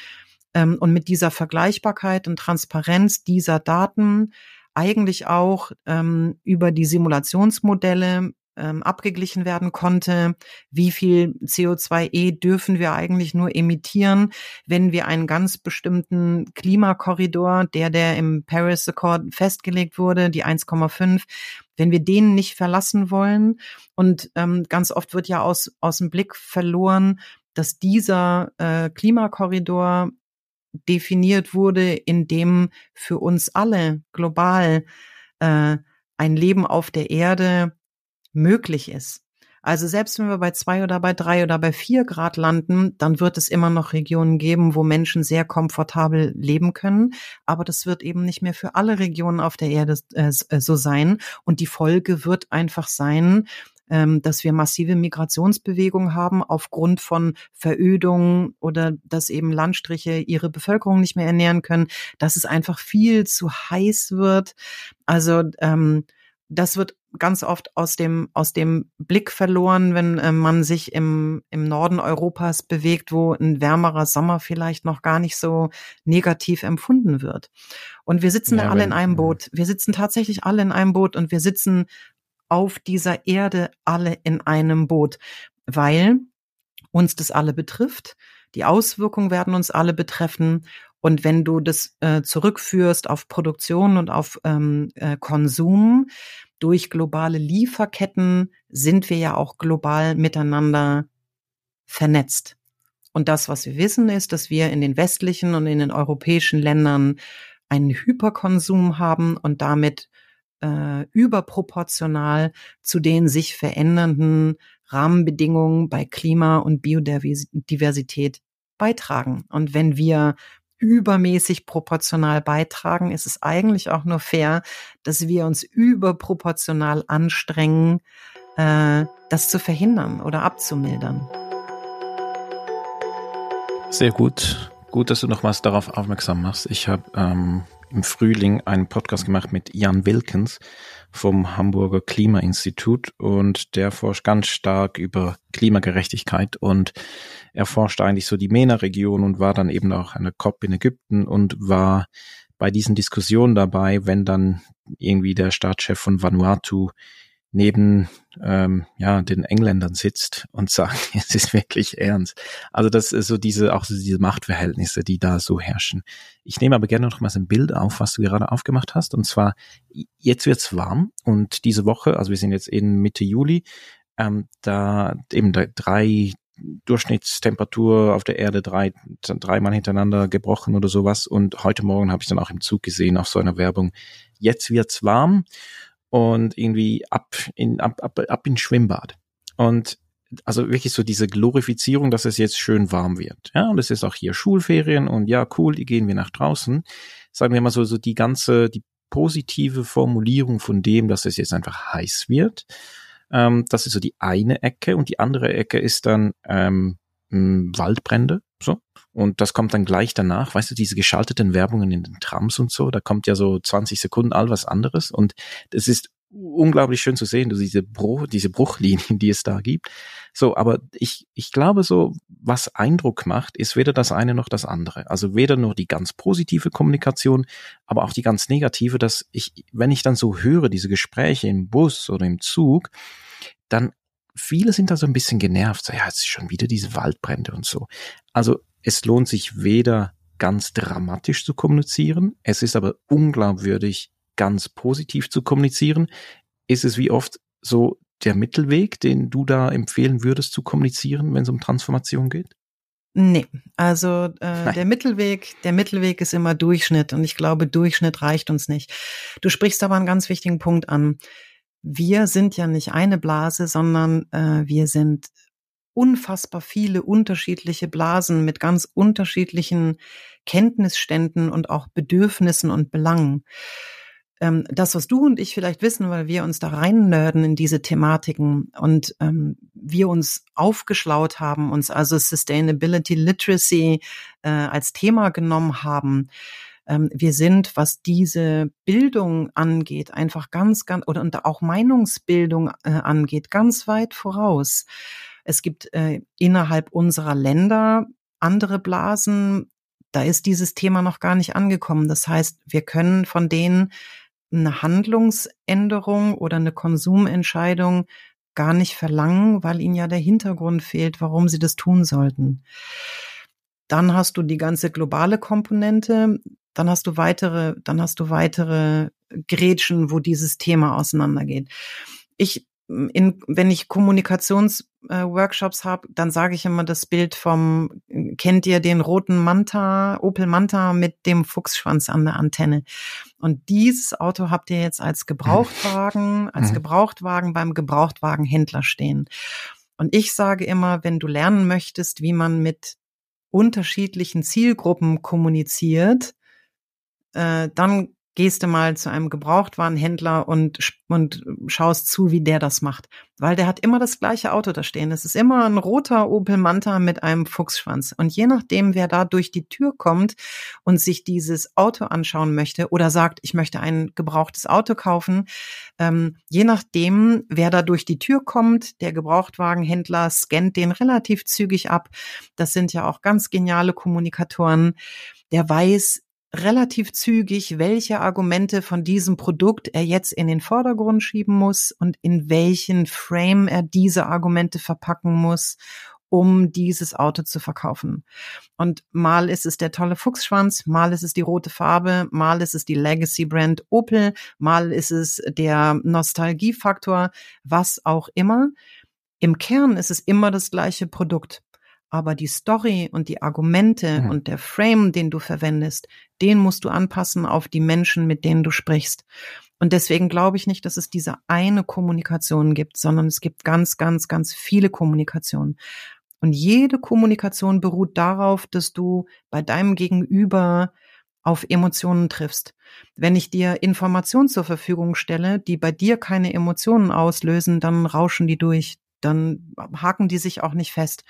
Ähm, und mit dieser Vergleichbarkeit und Transparenz dieser Daten eigentlich auch ähm, über die Simulationsmodelle ähm, abgeglichen werden konnte, wie viel CO2e dürfen wir eigentlich nur emittieren, wenn wir einen ganz bestimmten Klimakorridor, der der im Paris Accord festgelegt wurde, die 1,5, wenn wir den nicht verlassen wollen. Und ähm, ganz oft wird ja aus, aus dem Blick verloren, dass dieser äh, Klimakorridor definiert wurde, in dem für uns alle global äh, ein Leben auf der Erde möglich ist. Also selbst wenn wir bei zwei oder bei drei oder bei vier Grad landen, dann wird es immer noch Regionen geben, wo Menschen sehr komfortabel leben können. Aber das wird eben nicht mehr für alle Regionen auf der Erde äh, äh so sein. Und die Folge wird einfach sein, ähm, dass wir massive Migrationsbewegungen haben aufgrund von Verödung oder dass eben Landstriche ihre Bevölkerung nicht mehr ernähren können, dass es einfach viel zu heiß wird. Also ähm, das wird ganz oft aus dem, aus dem Blick verloren, wenn äh, man sich im, im Norden Europas bewegt, wo ein wärmerer Sommer vielleicht noch gar nicht so negativ empfunden wird. Und wir sitzen ja, alle in einem Boot. Wir sitzen tatsächlich alle in einem Boot und wir sitzen auf dieser Erde alle in einem Boot, weil uns das alle betrifft. Die Auswirkungen werden uns alle betreffen. Und wenn du das äh, zurückführst auf Produktion und auf ähm, äh, Konsum, durch globale Lieferketten sind wir ja auch global miteinander vernetzt. Und das, was wir wissen, ist, dass wir in den westlichen und in den europäischen Ländern einen Hyperkonsum haben und damit äh, überproportional zu den sich verändernden Rahmenbedingungen bei Klima und Biodiversität beitragen. Und wenn wir übermäßig proportional beitragen, ist es eigentlich auch nur fair, dass wir uns überproportional anstrengen, äh, das zu verhindern oder abzumildern. Sehr gut. Gut, dass du nochmals darauf aufmerksam machst. Ich habe ähm, im Frühling einen Podcast gemacht mit Jan Wilkens vom Hamburger Klimainstitut und der forscht ganz stark über Klimagerechtigkeit und er forscht eigentlich so die MENA-Region und war dann eben auch an der COP in Ägypten und war bei diesen Diskussionen dabei, wenn dann irgendwie der Staatschef von Vanuatu neben ähm, ja den Engländern sitzt und sagt, es ist wirklich ernst. Also das ist so diese auch so diese Machtverhältnisse, die da so herrschen. Ich nehme aber gerne noch mal so ein Bild auf, was du gerade aufgemacht hast. Und zwar jetzt wird's warm und diese Woche, also wir sind jetzt in Mitte Juli, ähm, da eben drei Durchschnittstemperatur auf der Erde drei, dreimal hintereinander gebrochen oder sowas. Und heute Morgen habe ich dann auch im Zug gesehen auf so einer Werbung. Jetzt wird's warm und irgendwie ab in, ab, ab, ab ins Schwimmbad. Und also wirklich so diese Glorifizierung, dass es jetzt schön warm wird. Ja, und es ist auch hier Schulferien und ja, cool, die gehen wir nach draußen. Sagen wir mal so, so die ganze, die positive Formulierung von dem, dass es jetzt einfach heiß wird. Ähm, das ist so die eine Ecke und die andere Ecke ist dann ähm, Waldbrände. So. Und das kommt dann gleich danach, weißt du, diese geschalteten Werbungen in den Trams und so, da kommt ja so 20 Sekunden all was anderes. Und es ist unglaublich schön zu sehen, diese, Bruch, diese Bruchlinien, die es da gibt. So, aber ich, ich glaube so, was Eindruck macht, ist weder das eine noch das andere. Also weder nur die ganz positive Kommunikation, aber auch die ganz negative, dass ich, wenn ich dann so höre, diese Gespräche im Bus oder im Zug, dann viele sind da so ein bisschen genervt. So, ja, es ist schon wieder diese Waldbrände und so. Also es lohnt sich weder ganz dramatisch zu kommunizieren, es ist aber unglaubwürdig, ganz positiv zu kommunizieren. Ist es wie oft so der Mittelweg, den du da empfehlen würdest zu kommunizieren, wenn es um Transformation geht? Nee, also äh, der Mittelweg, der Mittelweg ist immer Durchschnitt und ich glaube, Durchschnitt reicht uns nicht. Du sprichst aber einen ganz wichtigen Punkt an wir sind ja nicht eine Blase, sondern äh, wir sind unfassbar viele unterschiedliche Blasen mit ganz unterschiedlichen Kenntnisständen und auch Bedürfnissen und Belangen. Ähm, das, was du und ich vielleicht wissen, weil wir uns da rein nörden in diese Thematiken und ähm, wir uns aufgeschlaut haben, uns also Sustainability Literacy äh, als Thema genommen haben, wir sind, was diese Bildung angeht, einfach ganz, ganz, oder und auch Meinungsbildung äh, angeht, ganz weit voraus. Es gibt äh, innerhalb unserer Länder andere Blasen, da ist dieses Thema noch gar nicht angekommen. Das heißt, wir können von denen eine Handlungsänderung oder eine Konsumentscheidung gar nicht verlangen, weil ihnen ja der Hintergrund fehlt, warum sie das tun sollten. Dann hast du die ganze globale Komponente dann hast du weitere, dann hast du weitere Grätschen, wo dieses Thema auseinandergeht. Ich in, wenn ich Kommunikationsworkshops äh, habe, dann sage ich immer das Bild vom, kennt ihr den roten Manta, Opel Manta mit dem Fuchsschwanz an der Antenne? Und dieses Auto habt ihr jetzt als Gebrauchtwagen, als mhm. Gebrauchtwagen beim Gebrauchtwagenhändler stehen. Und ich sage immer, wenn du lernen möchtest, wie man mit unterschiedlichen Zielgruppen kommuniziert, äh, dann gehst du mal zu einem Gebrauchtwarenhändler und, und schaust zu, wie der das macht. Weil der hat immer das gleiche Auto da stehen. Es ist immer ein roter Opel Manta mit einem Fuchsschwanz. Und je nachdem, wer da durch die Tür kommt und sich dieses Auto anschauen möchte oder sagt, ich möchte ein gebrauchtes Auto kaufen, ähm, je nachdem, wer da durch die Tür kommt, der Gebrauchtwagenhändler scannt den relativ zügig ab. Das sind ja auch ganz geniale Kommunikatoren. Der weiß, relativ zügig, welche Argumente von diesem Produkt er jetzt in den Vordergrund schieben muss und in welchen Frame er diese Argumente verpacken muss, um dieses Auto zu verkaufen. Und mal ist es der tolle Fuchsschwanz, mal ist es die rote Farbe, mal ist es die Legacy Brand Opel, mal ist es der Nostalgiefaktor, was auch immer. Im Kern ist es immer das gleiche Produkt aber die Story und die Argumente mhm. und der Frame, den du verwendest, den musst du anpassen auf die Menschen, mit denen du sprichst. Und deswegen glaube ich nicht, dass es diese eine Kommunikation gibt, sondern es gibt ganz, ganz, ganz viele Kommunikationen. Und jede Kommunikation beruht darauf, dass du bei deinem Gegenüber auf Emotionen triffst. Wenn ich dir Informationen zur Verfügung stelle, die bei dir keine Emotionen auslösen, dann rauschen die durch, dann haken die sich auch nicht fest.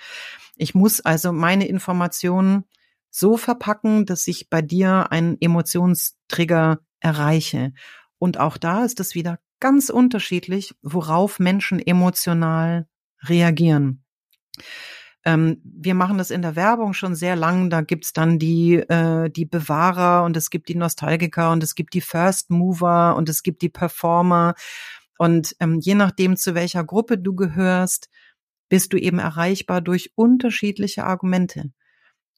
Ich muss also meine Informationen so verpacken, dass ich bei dir einen Emotionstrigger erreiche. Und auch da ist es wieder ganz unterschiedlich, worauf Menschen emotional reagieren. Ähm, wir machen das in der Werbung schon sehr lang. Da gibt's dann die, äh, die Bewahrer und es gibt die Nostalgiker und es gibt die First Mover und es gibt die Performer. Und ähm, je nachdem, zu welcher Gruppe du gehörst, bist du eben erreichbar durch unterschiedliche Argumente.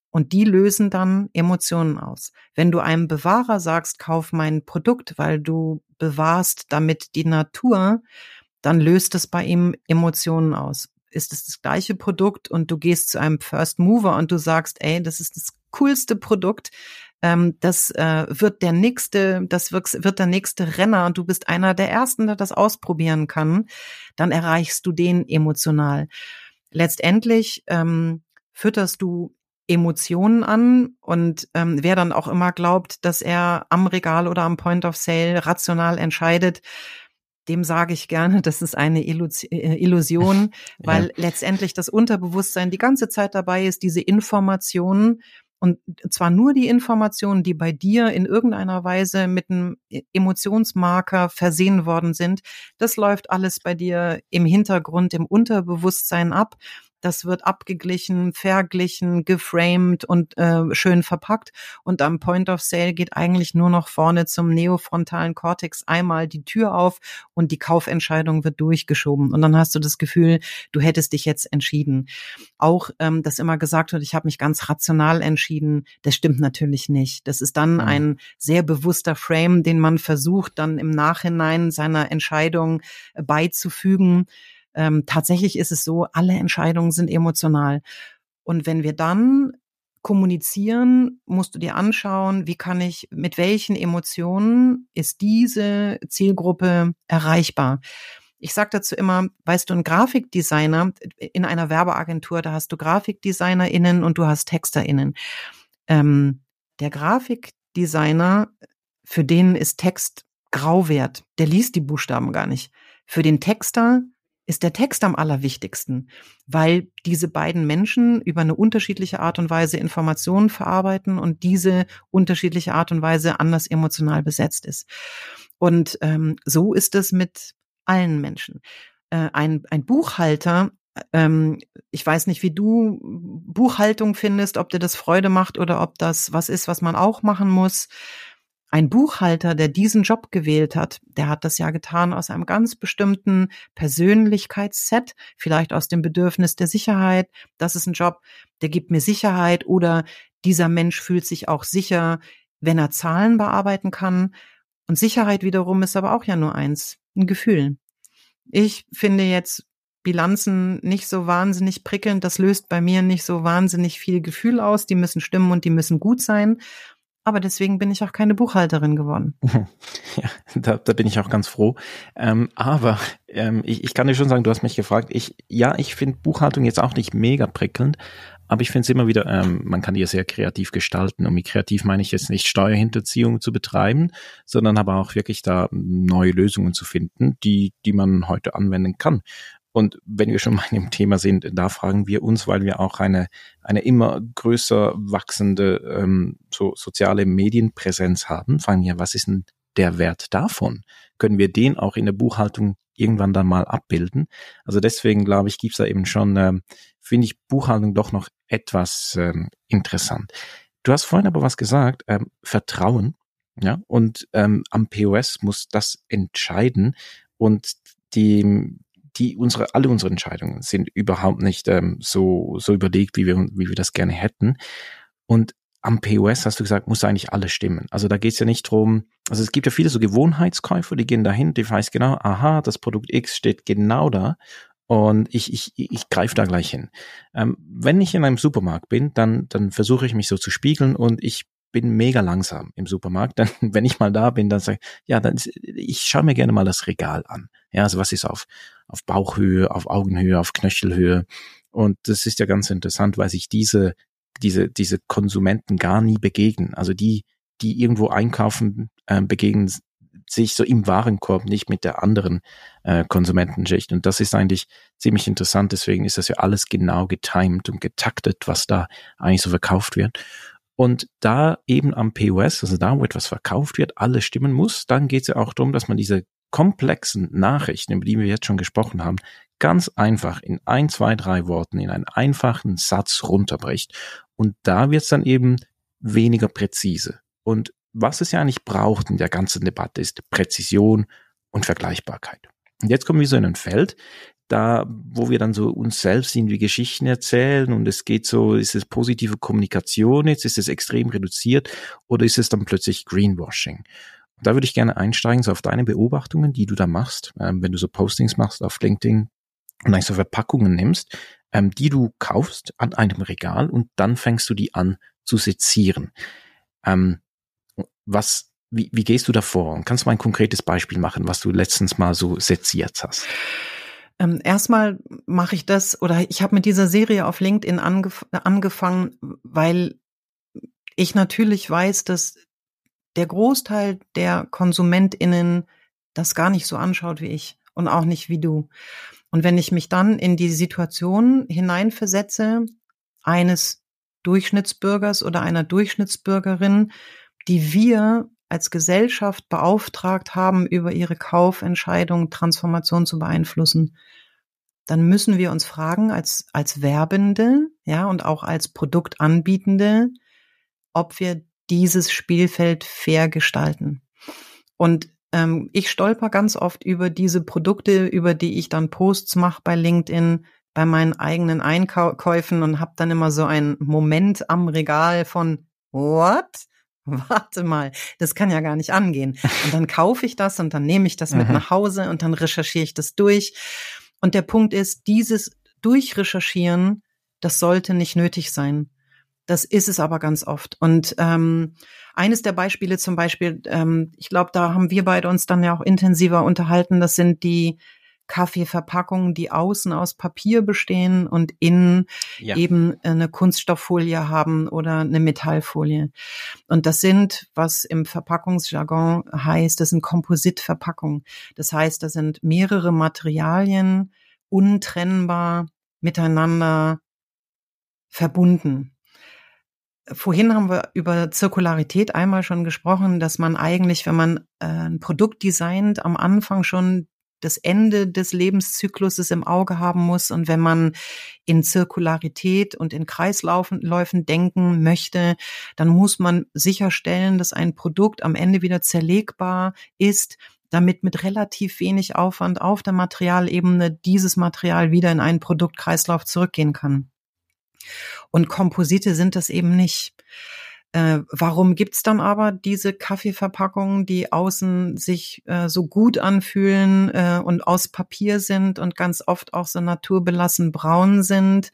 Und die lösen dann Emotionen aus. Wenn du einem Bewahrer sagst, kauf mein Produkt, weil du bewahrst damit die Natur, dann löst es bei ihm Emotionen aus. Ist es das gleiche Produkt und du gehst zu einem First Mover und du sagst, ey, das ist das coolste Produkt, ähm, das äh, wird der nächste, das wird, der nächste Renner und du bist einer der ersten, der das ausprobieren kann, dann erreichst du den emotional. Letztendlich ähm, fütterst du Emotionen an und ähm, wer dann auch immer glaubt, dass er am Regal oder am Point of Sale rational entscheidet, dem sage ich gerne, das ist eine äh, Illusion, weil ja. letztendlich das Unterbewusstsein die ganze Zeit dabei ist, diese Informationen und zwar nur die Informationen, die bei dir in irgendeiner Weise mit einem e-, Emotionsmarker versehen worden sind, das läuft alles bei dir im Hintergrund, im Unterbewusstsein ab das wird abgeglichen, verglichen, geframed und äh, schön verpackt. Und am Point of Sale geht eigentlich nur noch vorne zum neofrontalen Cortex einmal die Tür auf und die Kaufentscheidung wird durchgeschoben. Und dann hast du das Gefühl, du hättest dich jetzt entschieden. Auch, ähm, dass immer gesagt wird, ich habe mich ganz rational entschieden, das stimmt natürlich nicht. Das ist dann mhm. ein sehr bewusster Frame, den man versucht, dann im Nachhinein seiner Entscheidung beizufügen. Ähm, tatsächlich ist es so, alle Entscheidungen sind emotional. Und wenn wir dann kommunizieren, musst du dir anschauen, wie kann ich, mit welchen Emotionen ist diese Zielgruppe erreichbar. Ich sage dazu immer, weißt du, ein Grafikdesigner in einer Werbeagentur, da hast du GrafikdesignerInnen und du hast TexterInnen. Ähm, der Grafikdesigner, für den ist Text Grauwert. Der liest die Buchstaben gar nicht. Für den Texter ist der Text am allerwichtigsten, weil diese beiden Menschen über eine unterschiedliche Art und Weise Informationen verarbeiten und diese unterschiedliche Art und Weise anders emotional besetzt ist. Und ähm, so ist es mit allen Menschen. Äh, ein, ein Buchhalter ähm, ich weiß nicht, wie du Buchhaltung findest, ob dir das Freude macht oder ob das was ist, was man auch machen muss. Ein Buchhalter, der diesen Job gewählt hat, der hat das ja getan aus einem ganz bestimmten Persönlichkeitsset, vielleicht aus dem Bedürfnis der Sicherheit. Das ist ein Job, der gibt mir Sicherheit oder dieser Mensch fühlt sich auch sicher, wenn er Zahlen bearbeiten kann. Und Sicherheit wiederum ist aber auch ja nur eins, ein Gefühl. Ich finde jetzt Bilanzen nicht so wahnsinnig prickelnd. Das löst bei mir nicht so wahnsinnig viel Gefühl aus. Die müssen stimmen und die müssen gut sein. Aber deswegen bin ich auch keine Buchhalterin geworden. Ja, da, da bin ich auch ganz froh. Ähm, aber ähm, ich, ich kann dir schon sagen, du hast mich gefragt. Ich, ja, ich finde Buchhaltung jetzt auch nicht mega prickelnd, aber ich finde es immer wieder, ähm, man kann die ja sehr kreativ gestalten. Und mit kreativ meine ich jetzt nicht Steuerhinterziehung zu betreiben, sondern aber auch wirklich da neue Lösungen zu finden, die, die man heute anwenden kann. Und wenn wir schon mal in dem Thema sind, da fragen wir uns, weil wir auch eine, eine immer größer wachsende ähm, so soziale Medienpräsenz haben, fragen wir, was ist denn der Wert davon? Können wir den auch in der Buchhaltung irgendwann dann mal abbilden? Also deswegen glaube ich, gibt's da eben schon, ähm, finde ich Buchhaltung doch noch etwas ähm, interessant. Du hast vorhin aber was gesagt, ähm, Vertrauen, ja, und ähm, am POS muss das entscheiden und die, die unsere, alle unsere Entscheidungen sind überhaupt nicht ähm, so, so überlegt, wie wir, wie wir das gerne hätten. Und am POS hast du gesagt, muss eigentlich alles stimmen. Also da geht es ja nicht drum, also es gibt ja viele so Gewohnheitskäufer, die gehen dahin, die weiß genau, aha, das Produkt X steht genau da und ich, ich, ich greife da gleich hin. Ähm, wenn ich in einem Supermarkt bin, dann, dann versuche ich mich so zu spiegeln und ich bin mega langsam im Supermarkt. Dann, wenn ich mal da bin, dann sage ich, ja, dann ich schaue mir gerne mal das Regal an. Ja, also was ist auf, auf Bauchhöhe, auf Augenhöhe, auf Knöchelhöhe. Und das ist ja ganz interessant, weil sich diese, diese, diese Konsumenten gar nie begegnen. Also die, die irgendwo einkaufen, äh, begegnen sich so im Warenkorb nicht mit der anderen äh, Konsumentenschicht. Und das ist eigentlich ziemlich interessant. Deswegen ist das ja alles genau getimed und getaktet, was da eigentlich so verkauft wird. Und da eben am POS, also da, wo etwas verkauft wird, alles stimmen muss, dann geht es ja auch darum, dass man diese komplexen Nachrichten, über die wir jetzt schon gesprochen haben, ganz einfach in ein, zwei, drei Worten, in einen einfachen Satz runterbricht. Und da wird es dann eben weniger präzise. Und was es ja eigentlich braucht in der ganzen Debatte ist Präzision und Vergleichbarkeit. Und jetzt kommen wir so in ein Feld, da, wo wir dann so uns selbst irgendwie Geschichten erzählen und es geht so, ist es positive Kommunikation jetzt, ist es extrem reduziert oder ist es dann plötzlich Greenwashing? Da würde ich gerne einsteigen, so auf deine Beobachtungen, die du da machst, ähm, wenn du so Postings machst auf LinkedIn und eigentlich so Verpackungen nimmst, ähm, die du kaufst an einem Regal und dann fängst du die an zu sezieren. Ähm, was, wie, wie gehst du da vor? Kannst du mal ein konkretes Beispiel machen, was du letztens mal so seziert hast? Ähm, erstmal mache ich das oder ich habe mit dieser Serie auf LinkedIn angef angefangen, weil ich natürlich weiß, dass der Großteil der KonsumentInnen das gar nicht so anschaut wie ich und auch nicht wie du. Und wenn ich mich dann in die Situation hineinversetze, eines Durchschnittsbürgers oder einer Durchschnittsbürgerin, die wir als Gesellschaft beauftragt haben, über ihre Kaufentscheidung Transformation zu beeinflussen, dann müssen wir uns fragen, als, als Werbende, ja, und auch als Produktanbietende, ob wir dieses Spielfeld fair gestalten. Und ähm, ich stolper ganz oft über diese Produkte, über die ich dann Posts mache bei LinkedIn, bei meinen eigenen Einkäufen und habe dann immer so einen Moment am Regal von What? Warte mal, das kann ja gar nicht angehen. Und dann kaufe ich das und dann nehme ich das mit mhm. nach Hause und dann recherchiere ich das durch. Und der Punkt ist, dieses Durchrecherchieren, das sollte nicht nötig sein. Das ist es aber ganz oft. Und ähm, eines der Beispiele zum Beispiel, ähm, ich glaube, da haben wir beide uns dann ja auch intensiver unterhalten, das sind die Kaffeeverpackungen, die außen aus Papier bestehen und innen ja. eben eine Kunststofffolie haben oder eine Metallfolie. Und das sind, was im Verpackungsjargon heißt, das sind Kompositverpackungen. Das heißt, das sind mehrere Materialien untrennbar miteinander verbunden. Vorhin haben wir über Zirkularität einmal schon gesprochen, dass man eigentlich, wenn man äh, ein Produkt designt, am Anfang schon das Ende des Lebenszykluses im Auge haben muss. Und wenn man in Zirkularität und in Kreisläufen denken möchte, dann muss man sicherstellen, dass ein Produkt am Ende wieder zerlegbar ist, damit mit relativ wenig Aufwand auf der Materialebene dieses Material wieder in einen Produktkreislauf zurückgehen kann. Und Komposite sind das eben nicht. Äh, warum gibt's dann aber diese Kaffeeverpackungen, die außen sich äh, so gut anfühlen äh, und aus Papier sind und ganz oft auch so naturbelassen braun sind?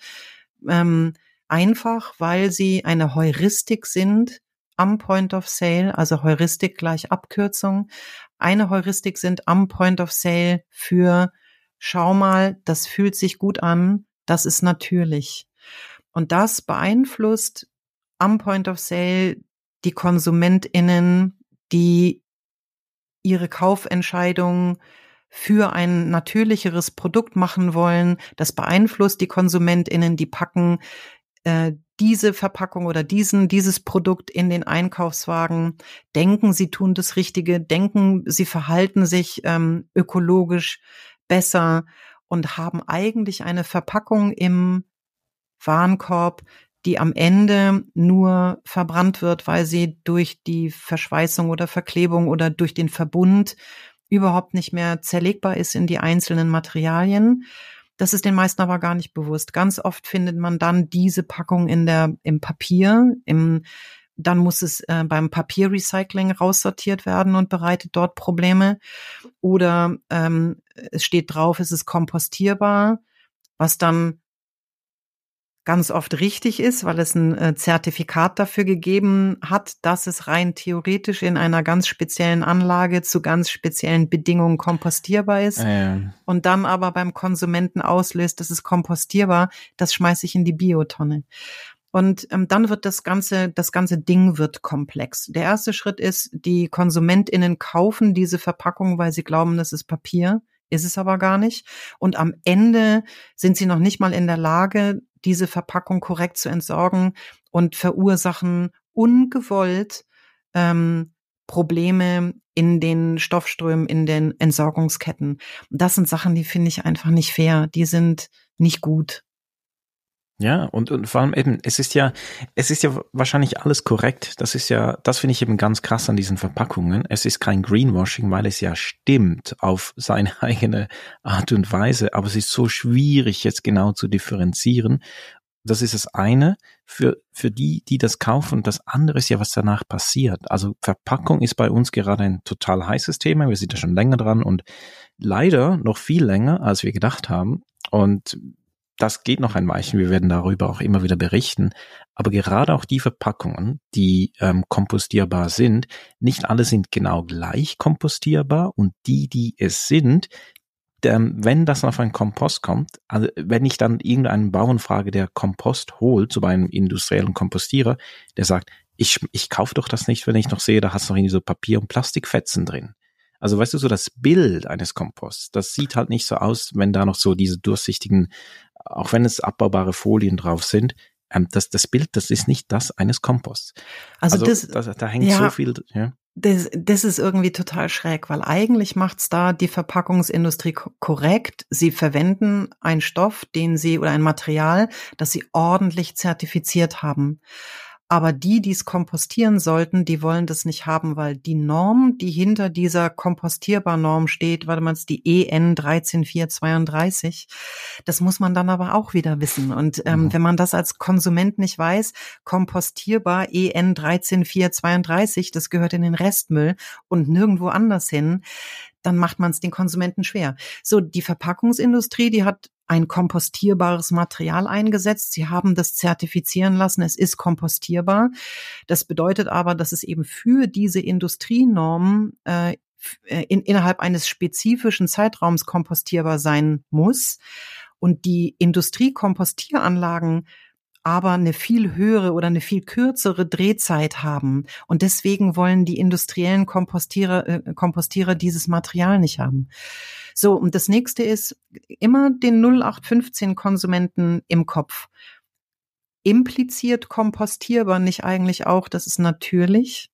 Ähm, einfach, weil sie eine Heuristik sind am Point of Sale, also Heuristik gleich Abkürzung. Eine Heuristik sind am Point of Sale für schau mal, das fühlt sich gut an, das ist natürlich. Und das beeinflusst am Point of Sale die KonsumentInnen, die ihre Kaufentscheidungen für ein natürlicheres Produkt machen wollen. Das beeinflusst die KonsumentInnen, die packen äh, diese Verpackung oder diesen, dieses Produkt in den Einkaufswagen, denken, sie tun das Richtige, denken, sie verhalten sich ähm, ökologisch besser und haben eigentlich eine Verpackung im Warenkorb, die am Ende nur verbrannt wird, weil sie durch die Verschweißung oder Verklebung oder durch den Verbund überhaupt nicht mehr zerlegbar ist in die einzelnen Materialien. Das ist den meisten aber gar nicht bewusst. Ganz oft findet man dann diese Packung in der, im Papier, im, dann muss es äh, beim Papierrecycling raussortiert werden und bereitet dort Probleme. Oder ähm, es steht drauf, es ist kompostierbar, was dann ganz oft richtig ist, weil es ein äh, Zertifikat dafür gegeben hat, dass es rein theoretisch in einer ganz speziellen Anlage zu ganz speziellen Bedingungen kompostierbar ist. Ja. Und dann aber beim Konsumenten auslöst, das ist kompostierbar, das schmeiße ich in die Biotonne. Und ähm, dann wird das ganze, das ganze Ding wird komplex. Der erste Schritt ist, die KonsumentInnen kaufen diese Verpackung, weil sie glauben, das ist Papier ist es aber gar nicht. Und am Ende sind sie noch nicht mal in der Lage, diese Verpackung korrekt zu entsorgen und verursachen ungewollt ähm, Probleme in den Stoffströmen, in den Entsorgungsketten. Das sind Sachen, die finde ich einfach nicht fair. Die sind nicht gut. Ja, und, und vor allem eben, es ist ja, es ist ja wahrscheinlich alles korrekt. Das ist ja, das finde ich eben ganz krass an diesen Verpackungen. Es ist kein Greenwashing, weil es ja stimmt auf seine eigene Art und Weise, aber es ist so schwierig jetzt genau zu differenzieren. Das ist das eine für, für die, die das kaufen. Das andere ist ja, was danach passiert. Also Verpackung ist bei uns gerade ein total heißes Thema. Wir sind da schon länger dran und leider noch viel länger, als wir gedacht haben. Und das geht noch ein Weilchen. Wir werden darüber auch immer wieder berichten. Aber gerade auch die Verpackungen, die ähm, kompostierbar sind, nicht alle sind genau gleich kompostierbar und die, die es sind, ähm, wenn das auf einen Kompost kommt, also wenn ich dann irgendeinen Bauern frage, der Kompost holt, zu so einem industriellen Kompostierer, der sagt, ich, ich kaufe doch das nicht, wenn ich noch sehe, da hast du noch irgendwie so Papier- und Plastikfetzen drin. Also weißt du, so das Bild eines Komposts, das sieht halt nicht so aus, wenn da noch so diese durchsichtigen auch wenn es abbaubare Folien drauf sind, ähm, das, das Bild, das ist nicht das eines Komposts. Also, also das, das, da hängt ja, so viel. Ja. Das, das ist irgendwie total schräg, weil eigentlich macht's da die Verpackungsindustrie korrekt. Sie verwenden einen Stoff, den sie oder ein Material, das sie ordentlich zertifiziert haben. Aber die, die es kompostieren sollten, die wollen das nicht haben, weil die Norm, die hinter dieser kompostierbar Norm steht, warte mal, die EN 13432, das muss man dann aber auch wieder wissen. Und ähm, mhm. wenn man das als Konsument nicht weiß, kompostierbar EN 13432, das gehört in den Restmüll und nirgendwo anders hin, dann macht man es den Konsumenten schwer. So, die Verpackungsindustrie, die hat ein kompostierbares Material eingesetzt. Sie haben das zertifizieren lassen. Es ist kompostierbar. Das bedeutet aber, dass es eben für diese Industrienormen äh, in, innerhalb eines spezifischen Zeitraums kompostierbar sein muss. Und die Industriekompostieranlagen aber eine viel höhere oder eine viel kürzere Drehzeit haben. Und deswegen wollen die industriellen Kompostierer, äh, Kompostierer dieses Material nicht haben. So, und das nächste ist immer den 0815 Konsumenten im Kopf. Impliziert kompostierbar nicht eigentlich auch, das ist natürlich.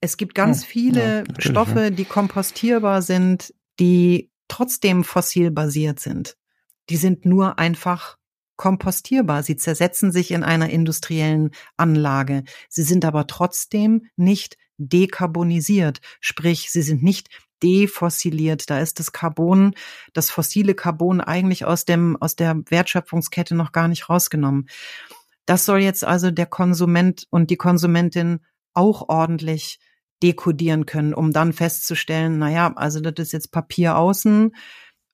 Es gibt ganz hm, viele ja, Stoffe, die kompostierbar sind, die trotzdem fossilbasiert sind. Die sind nur einfach kompostierbar. Sie zersetzen sich in einer industriellen Anlage. Sie sind aber trotzdem nicht dekarbonisiert, sprich, sie sind nicht defossiliert. Da ist das Carbon, das fossile Carbon eigentlich aus dem, aus der Wertschöpfungskette noch gar nicht rausgenommen. Das soll jetzt also der Konsument und die Konsumentin auch ordentlich dekodieren können, um dann festzustellen, naja, also das ist jetzt Papier außen,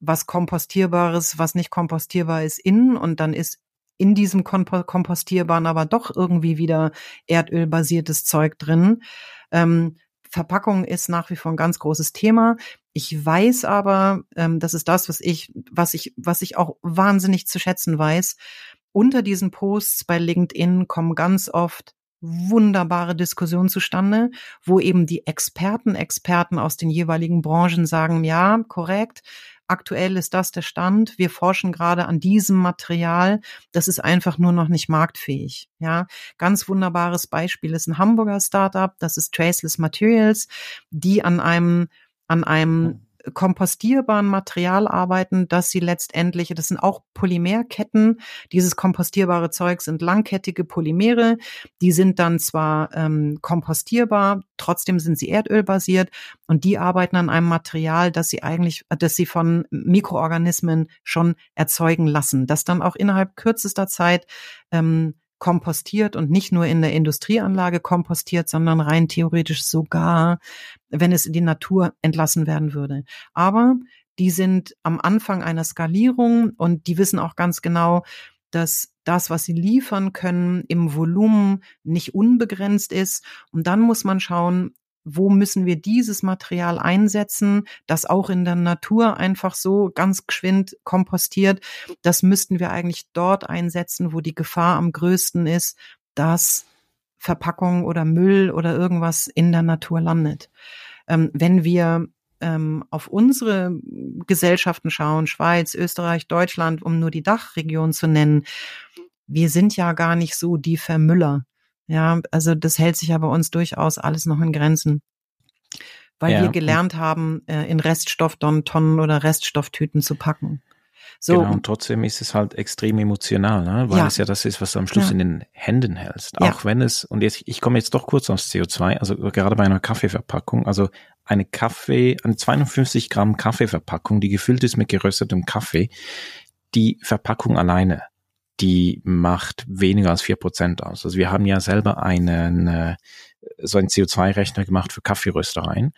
was kompostierbares, was nicht kompostierbar ist innen und dann ist in diesem kompostierbaren aber doch irgendwie wieder erdölbasiertes Zeug drin. Ähm, Verpackung ist nach wie vor ein ganz großes Thema. Ich weiß aber, ähm, das ist das, was ich, was ich, was ich auch wahnsinnig zu schätzen weiß. Unter diesen Posts bei LinkedIn kommen ganz oft wunderbare Diskussionen zustande, wo eben die Experten, Experten aus den jeweiligen Branchen sagen, ja, korrekt, Aktuell ist das der Stand. Wir forschen gerade an diesem Material. Das ist einfach nur noch nicht marktfähig. Ja, ganz wunderbares Beispiel ist ein Hamburger Startup. Das ist Traceless Materials, die an einem an einem kompostierbaren Material arbeiten, dass sie letztendlich, das sind auch Polymerketten, dieses kompostierbare Zeug sind langkettige Polymere, die sind dann zwar ähm, kompostierbar, trotzdem sind sie erdölbasiert und die arbeiten an einem Material, das sie eigentlich, das sie von Mikroorganismen schon erzeugen lassen, das dann auch innerhalb kürzester Zeit ähm, kompostiert und nicht nur in der Industrieanlage kompostiert, sondern rein theoretisch sogar, wenn es in die Natur entlassen werden würde. Aber die sind am Anfang einer Skalierung und die wissen auch ganz genau, dass das, was sie liefern können, im Volumen nicht unbegrenzt ist. Und dann muss man schauen, wo müssen wir dieses Material einsetzen, das auch in der Natur einfach so ganz geschwind kompostiert. Das müssten wir eigentlich dort einsetzen, wo die Gefahr am größten ist, dass Verpackung oder Müll oder irgendwas in der Natur landet. Ähm, wenn wir ähm, auf unsere Gesellschaften schauen, Schweiz, Österreich, Deutschland, um nur die Dachregion zu nennen, wir sind ja gar nicht so die Vermüller. Ja, also das hält sich ja bei uns durchaus alles noch in Grenzen. Weil ja. wir gelernt haben, äh, in Reststofftonnen oder Reststofftüten zu packen. So. Genau, und trotzdem ist es halt extrem emotional, ne? weil Ja. es ja das ist, was du am Schluss Ja. in den Händen hältst. Ja. Auch wenn es, und jetzt, ich komme jetzt doch kurz aufs CO2, also gerade bei einer Kaffeeverpackung, also eine Kaffee, eine 52 Gramm Kaffeeverpackung, die gefüllt ist mit geröstetem Kaffee, die Verpackung alleine, die macht weniger als vier Prozent aus. Also wir haben ja selber einen, äh, so einen CO2-Rechner gemacht für Kaffeeröstereien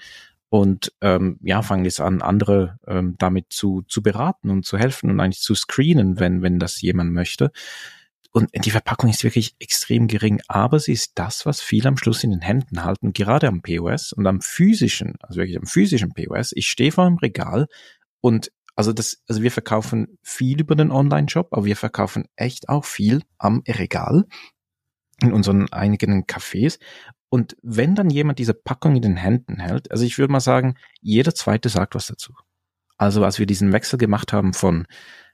und ähm, ja, fangen jetzt an, andere ähm, damit zu, zu beraten und zu helfen und eigentlich zu screenen, wenn, wenn das jemand möchte. Und die Verpackung ist wirklich extrem gering, aber sie ist das, was viele am Schluss in den Händen halten, gerade am POS und am physischen, also wirklich am physischen POS. Ich stehe vor einem Regal und also das, also wir verkaufen viel über den Online-Shop, aber wir verkaufen echt auch viel am Regal in unseren einigen Cafés. Und wenn dann jemand diese Packung in den Händen hält, also ich würde mal sagen, jeder zweite sagt was dazu. Also als wir diesen Wechsel gemacht haben von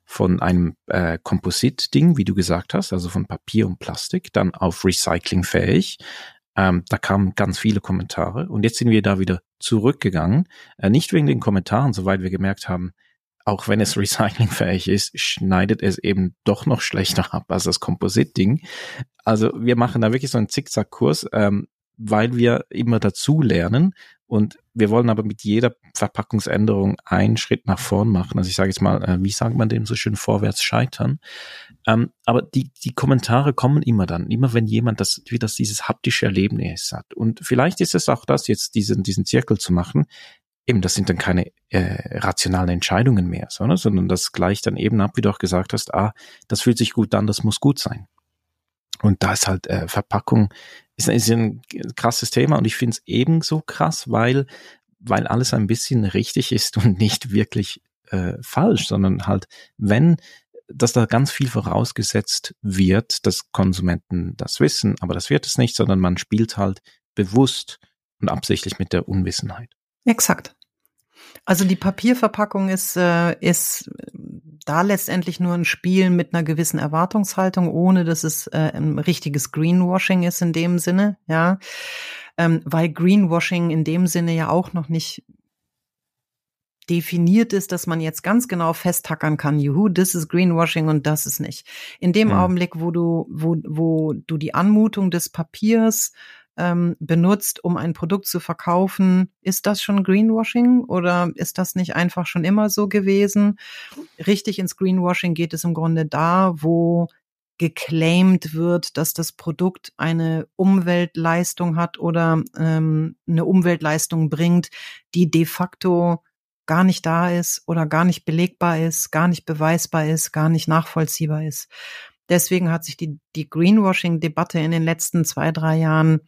von einem äh, Komposit-Ding, wie du gesagt hast, also von Papier und Plastik, dann auf recyclingfähig. Ähm, da kamen ganz viele Kommentare und jetzt sind wir da wieder zurückgegangen. Äh, nicht wegen den Kommentaren, soweit wir gemerkt haben, auch wenn es recyclingfähig ist, schneidet es eben doch noch schlechter ab als das Komposit-Ding. Also wir machen da wirklich so einen Zickzack-Kurs, ähm, weil wir immer dazu lernen und wir wollen aber mit jeder Verpackungsänderung einen Schritt nach vorn machen. Also ich sage jetzt mal, äh, wie sagt man dem so schön, vorwärts scheitern. Ähm, aber die, die Kommentare kommen immer dann, immer wenn jemand das, wie das dieses haptische Erlebnis hat. Und vielleicht ist es auch das, jetzt diesen, diesen Zirkel zu machen. Eben, das sind dann keine äh, rationalen Entscheidungen mehr, sondern, sondern das gleicht dann eben ab, wie du auch gesagt hast, ah, das fühlt sich gut an, das muss gut sein. Und da ist halt äh, Verpackung ist, ist ein krasses Thema und ich finde es ebenso krass, weil, weil alles ein bisschen richtig ist und nicht wirklich äh, falsch, sondern halt, wenn, dass da ganz viel vorausgesetzt wird, dass Konsumenten das wissen, aber das wird es nicht, sondern man spielt halt bewusst und absichtlich mit der Unwissenheit. Exakt. Also die Papierverpackung ist, äh, ist da letztendlich nur ein Spiel mit einer gewissen Erwartungshaltung, ohne dass es äh, ein richtiges Greenwashing ist in dem Sinne, ja. Ähm, weil Greenwashing in dem Sinne ja auch noch nicht definiert ist, dass man jetzt ganz genau festtackern kann, juhu, das ist Greenwashing und das ist nicht. In dem Mhm. Augenblick, wo du, wo, wo du die Anmutung des Papiers ähm, benutzt, um ein Produkt zu verkaufen, ist das schon Greenwashing oder ist das nicht einfach schon immer so gewesen? Richtig ins Greenwashing geht es im Grunde da, wo geclaimed wird, dass das Produkt eine Umweltleistung hat oder ähm, eine Umweltleistung bringt, die de facto gar nicht da ist oder gar nicht belegbar ist, gar nicht beweisbar ist, gar nicht nachvollziehbar ist. Deswegen hat sich die, die Greenwashing-Debatte in den letzten zwei, drei Jahren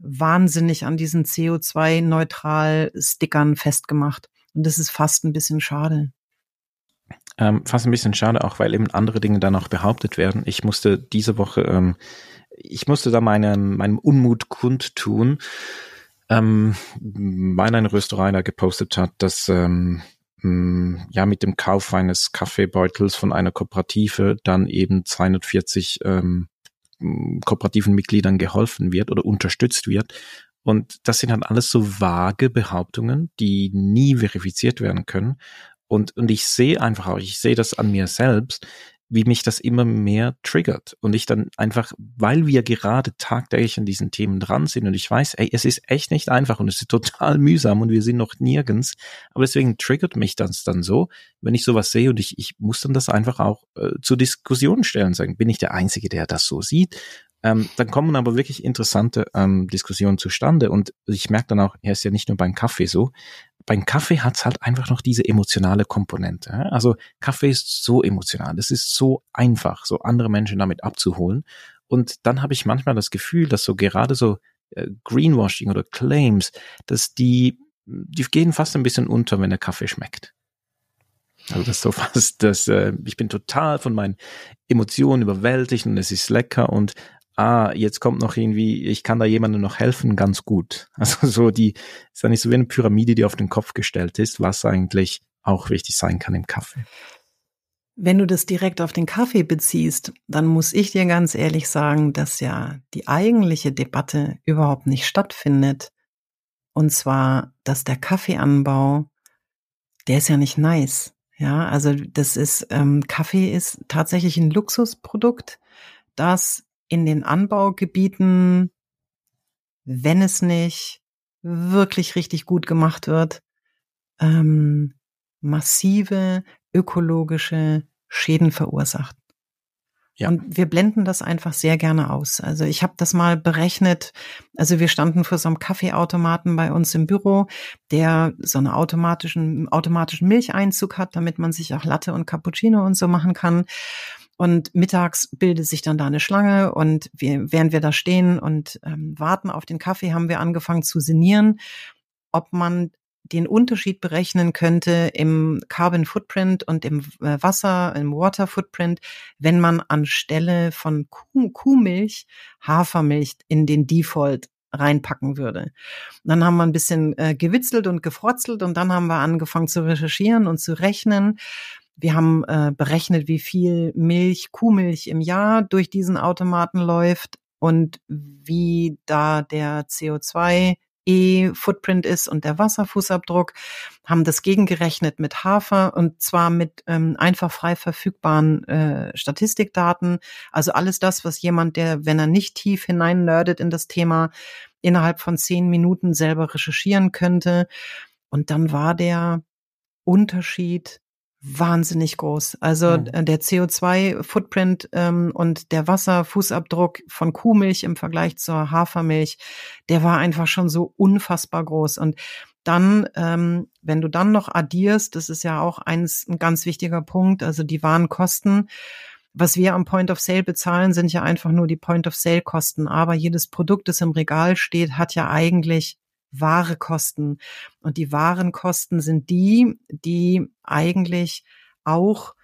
wahnsinnig an diesen CO2-neutral-Stickern festgemacht. Und das ist fast ein bisschen schade. Ähm, fast ein bisschen schade, auch weil eben andere Dinge dann auch behauptet werden. Ich musste diese Woche, ähm, ich musste da meinem, meinem Unmut kundtun, ähm, weil ein Rösterei da gepostet hat, dass ähm, ja mit dem Kauf eines Kaffeebeutels von einer Kooperative dann eben 240 ähm, mh, kooperativen Mitgliedern geholfen wird oder unterstützt wird. Und das sind halt alles so vage Behauptungen, die nie verifiziert werden können. Und, und ich sehe einfach auch, ich sehe das an mir selbst, wie mich das immer mehr triggert. Und ich dann einfach, weil wir gerade tagtäglich an diesen Themen dran sind und ich weiß, ey, es ist echt nicht einfach und es ist total mühsam und wir sind noch nirgends. Aber deswegen triggert mich das dann so, wenn ich sowas sehe und ich, ich muss dann das einfach auch äh, zur Diskussion stellen, sagen, bin ich der Einzige, der das so sieht? Ähm, dann kommen aber wirklich interessante ähm, Diskussionen zustande und ich merke dann auch, er ist ja nicht nur beim Kaffee so, beim Kaffee hat's halt einfach noch diese emotionale Komponente. Also Kaffee ist so emotional, es ist so einfach, so andere Menschen damit abzuholen. Und dann habe ich manchmal das Gefühl, dass so gerade so äh, Greenwashing oder Claims, dass die, die gehen fast ein bisschen unter, wenn der Kaffee schmeckt. Also das ist so fast, dass äh, ich bin total von meinen Emotionen überwältigt und es ist lecker und ah, jetzt kommt noch irgendwie, ich kann da jemandem noch helfen, ganz gut. Also so die, ist ja nicht so wie eine Pyramide, die auf den Kopf gestellt ist, was eigentlich auch wichtig sein kann im Kaffee. Wenn du das direkt auf den Kaffee beziehst, dann muss ich dir ganz ehrlich sagen, dass ja die eigentliche Debatte überhaupt nicht stattfindet. Und zwar, dass der Kaffeeanbau, der ist ja nicht nice. Ja, also das ist, ähm, Kaffee ist tatsächlich ein Luxusprodukt, das in den Anbaugebieten, wenn es nicht wirklich richtig gut gemacht wird, ähm, massive ökologische Schäden verursacht. Ja. Und wir blenden das einfach sehr gerne aus. Also ich habe das mal berechnet. Also wir standen vor so einem Kaffeeautomaten bei uns im Büro, der so einen automatischen, automatischen Milcheinzug hat, damit man sich auch Latte und Cappuccino und so machen kann. Und mittags bildet sich dann da eine Schlange und wir, während wir da stehen und ähm, warten auf den Kaffee, haben wir angefangen zu sinnieren, ob man den Unterschied berechnen könnte im Carbon Footprint und im äh, Wasser, im Water Footprint, wenn man anstelle von Kuh, Kuhmilch Hafermilch in den Default reinpacken würde. dann haben wir ein bisschen äh, gewitzelt und gefrotzelt und dann haben wir angefangen zu recherchieren und zu rechnen. Wir haben äh, berechnet, wie viel Milch, Kuhmilch im Jahr durch diesen Automaten läuft und wie da der CO2 E-Footprint ist und der Wasserfußabdruck, haben das gegengerechnet mit Hafer und zwar mit ähm, einfach frei verfügbaren äh, Statistikdaten. Also alles das, was jemand, der, wenn er nicht tief hinein nerdet in das Thema, innerhalb von zehn Minuten selber recherchieren könnte. Und dann war der Unterschied wahnsinnig groß. Also mhm. der CO2-Footprint ähm, und der Wasserfußabdruck von Kuhmilch im Vergleich zur Hafermilch, der war einfach schon so unfassbar groß. Und dann, ähm, wenn du dann noch addierst, das ist ja auch eins, ein ganz wichtiger Punkt, also die Warenkosten. Was wir am Point of Sale bezahlen, sind ja einfach nur die Point of Sale Kosten. Aber jedes Produkt, das im Regal steht, hat ja eigentlich wahre Kosten. Und die wahren Kosten sind die, die eigentlich auch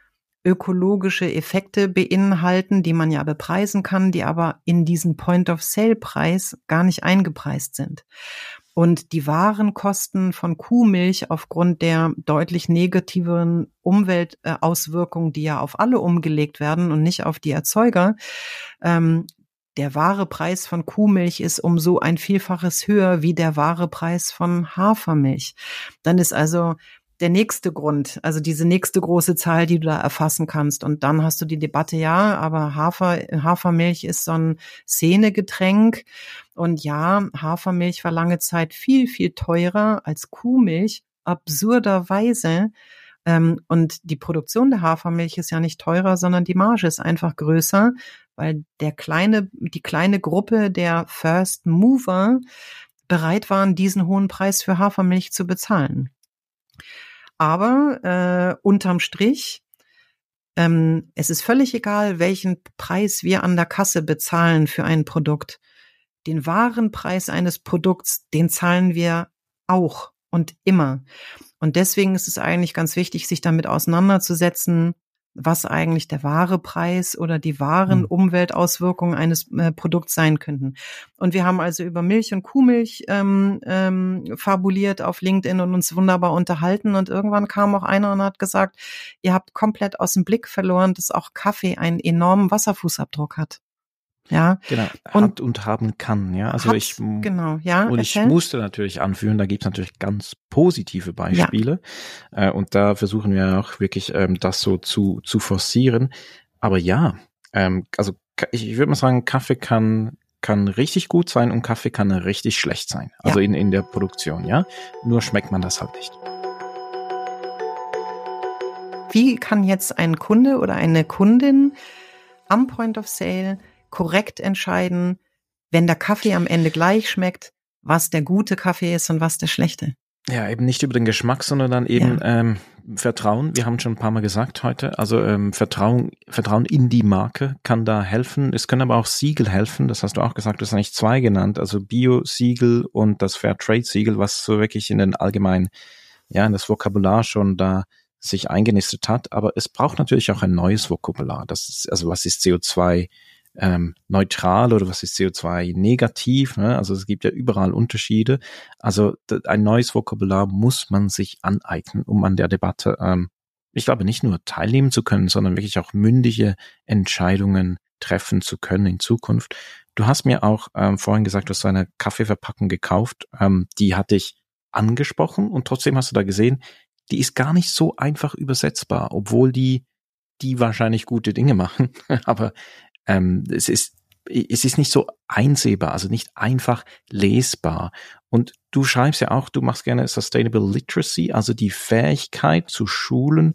ökologische Effekte beinhalten, die man ja bepreisen kann, die aber in diesen Point-of-Sale-Preis gar nicht eingepreist sind. Und die wahren Kosten von Kuhmilch aufgrund der deutlich negativeren Umweltauswirkungen, die ja auf alle umgelegt werden und nicht auf die Erzeuger, ähm, der wahre Preis von Kuhmilch ist um so ein Vielfaches höher wie der wahre Preis von Hafermilch. Dann ist also der nächste Grund, also diese nächste große Zahl, die du da erfassen kannst. Und dann hast du die Debatte, ja, aber Hafer, Hafermilch ist so ein Szenegetränk. Und ja, Hafermilch war lange Zeit viel, viel teurer als Kuhmilch. Absurderweise und die Produktion der Hafermilch ist ja nicht teurer, sondern die Marge ist einfach größer, weil der kleine, die kleine Gruppe der First Mover bereit waren, diesen hohen Preis für Hafermilch zu bezahlen. Aber äh, unterm Strich, ähm, es ist völlig egal, welchen Preis wir an der Kasse bezahlen für ein Produkt. Den wahren Preis eines Produkts, den zahlen wir auch und immer. Und deswegen ist es eigentlich ganz wichtig, sich damit auseinanderzusetzen, was eigentlich der wahre Preis oder die wahren mhm. Umweltauswirkungen eines äh, Produkts sein könnten. Und wir haben also über Milch und Kuhmilch ähm, ähm, fabuliert auf LinkedIn und uns wunderbar unterhalten. Und irgendwann kam auch einer und hat gesagt, ihr habt komplett aus dem Blick verloren, dass auch Kaffee einen enormen Wasserfußabdruck hat. Ja. Genau, hat und haben kann, ja. Also ich, genau, ja. Und ich musste natürlich anführen, da gibt's natürlich ganz positive Beispiele. Ja. Äh, und da versuchen wir auch wirklich ähm, das so zu, zu forcieren. Aber ja, ähm, also ich, ich würde mal sagen, Kaffee kann, kann richtig gut sein und Kaffee kann richtig schlecht sein. Also ja. in, in der Produktion, ja. Nur schmeckt man das halt nicht. Wie kann jetzt ein Kunde oder eine Kundin am Point of Sale korrekt entscheiden, wenn der Kaffee am Ende gleich schmeckt, was der gute Kaffee ist und was der schlechte. Ja, eben nicht über den Geschmack, sondern dann eben ja. ähm, Vertrauen. Wir haben schon ein paar Mal gesagt heute. Also ähm, Vertrauen, Vertrauen in die Marke kann da helfen. Es können aber auch Siegel helfen. Das hast du auch gesagt. Du hast eigentlich zwei genannt. Also Bio-Siegel und das Fairtrade-Siegel, was so wirklich in den allgemeinen, ja, in das Vokabular schon da sich eingenistet hat. Aber es braucht natürlich auch ein neues Vokabular. Das ist, also was ist CO2? Ähm, neutral oder was ist CO2 negativ. Ne? Also es gibt ja überall Unterschiede. Also ein neues Vokabular muss man sich aneignen, um an der Debatte, ähm, ich glaube, nicht nur teilnehmen zu können, sondern wirklich auch mündige Entscheidungen treffen zu können in Zukunft. Du hast mir auch ähm, vorhin gesagt, du hast eine Kaffeeverpackung gekauft. Ähm, die hatte ich angesprochen und trotzdem hast du da gesehen, die ist gar nicht so einfach übersetzbar, obwohl die die wahrscheinlich gute Dinge machen, aber ähm, es ist es ist nicht so einsehbar, also nicht einfach lesbar. Und du schreibst ja auch, du machst gerne Sustainable Literacy, also die Fähigkeit zu schulen,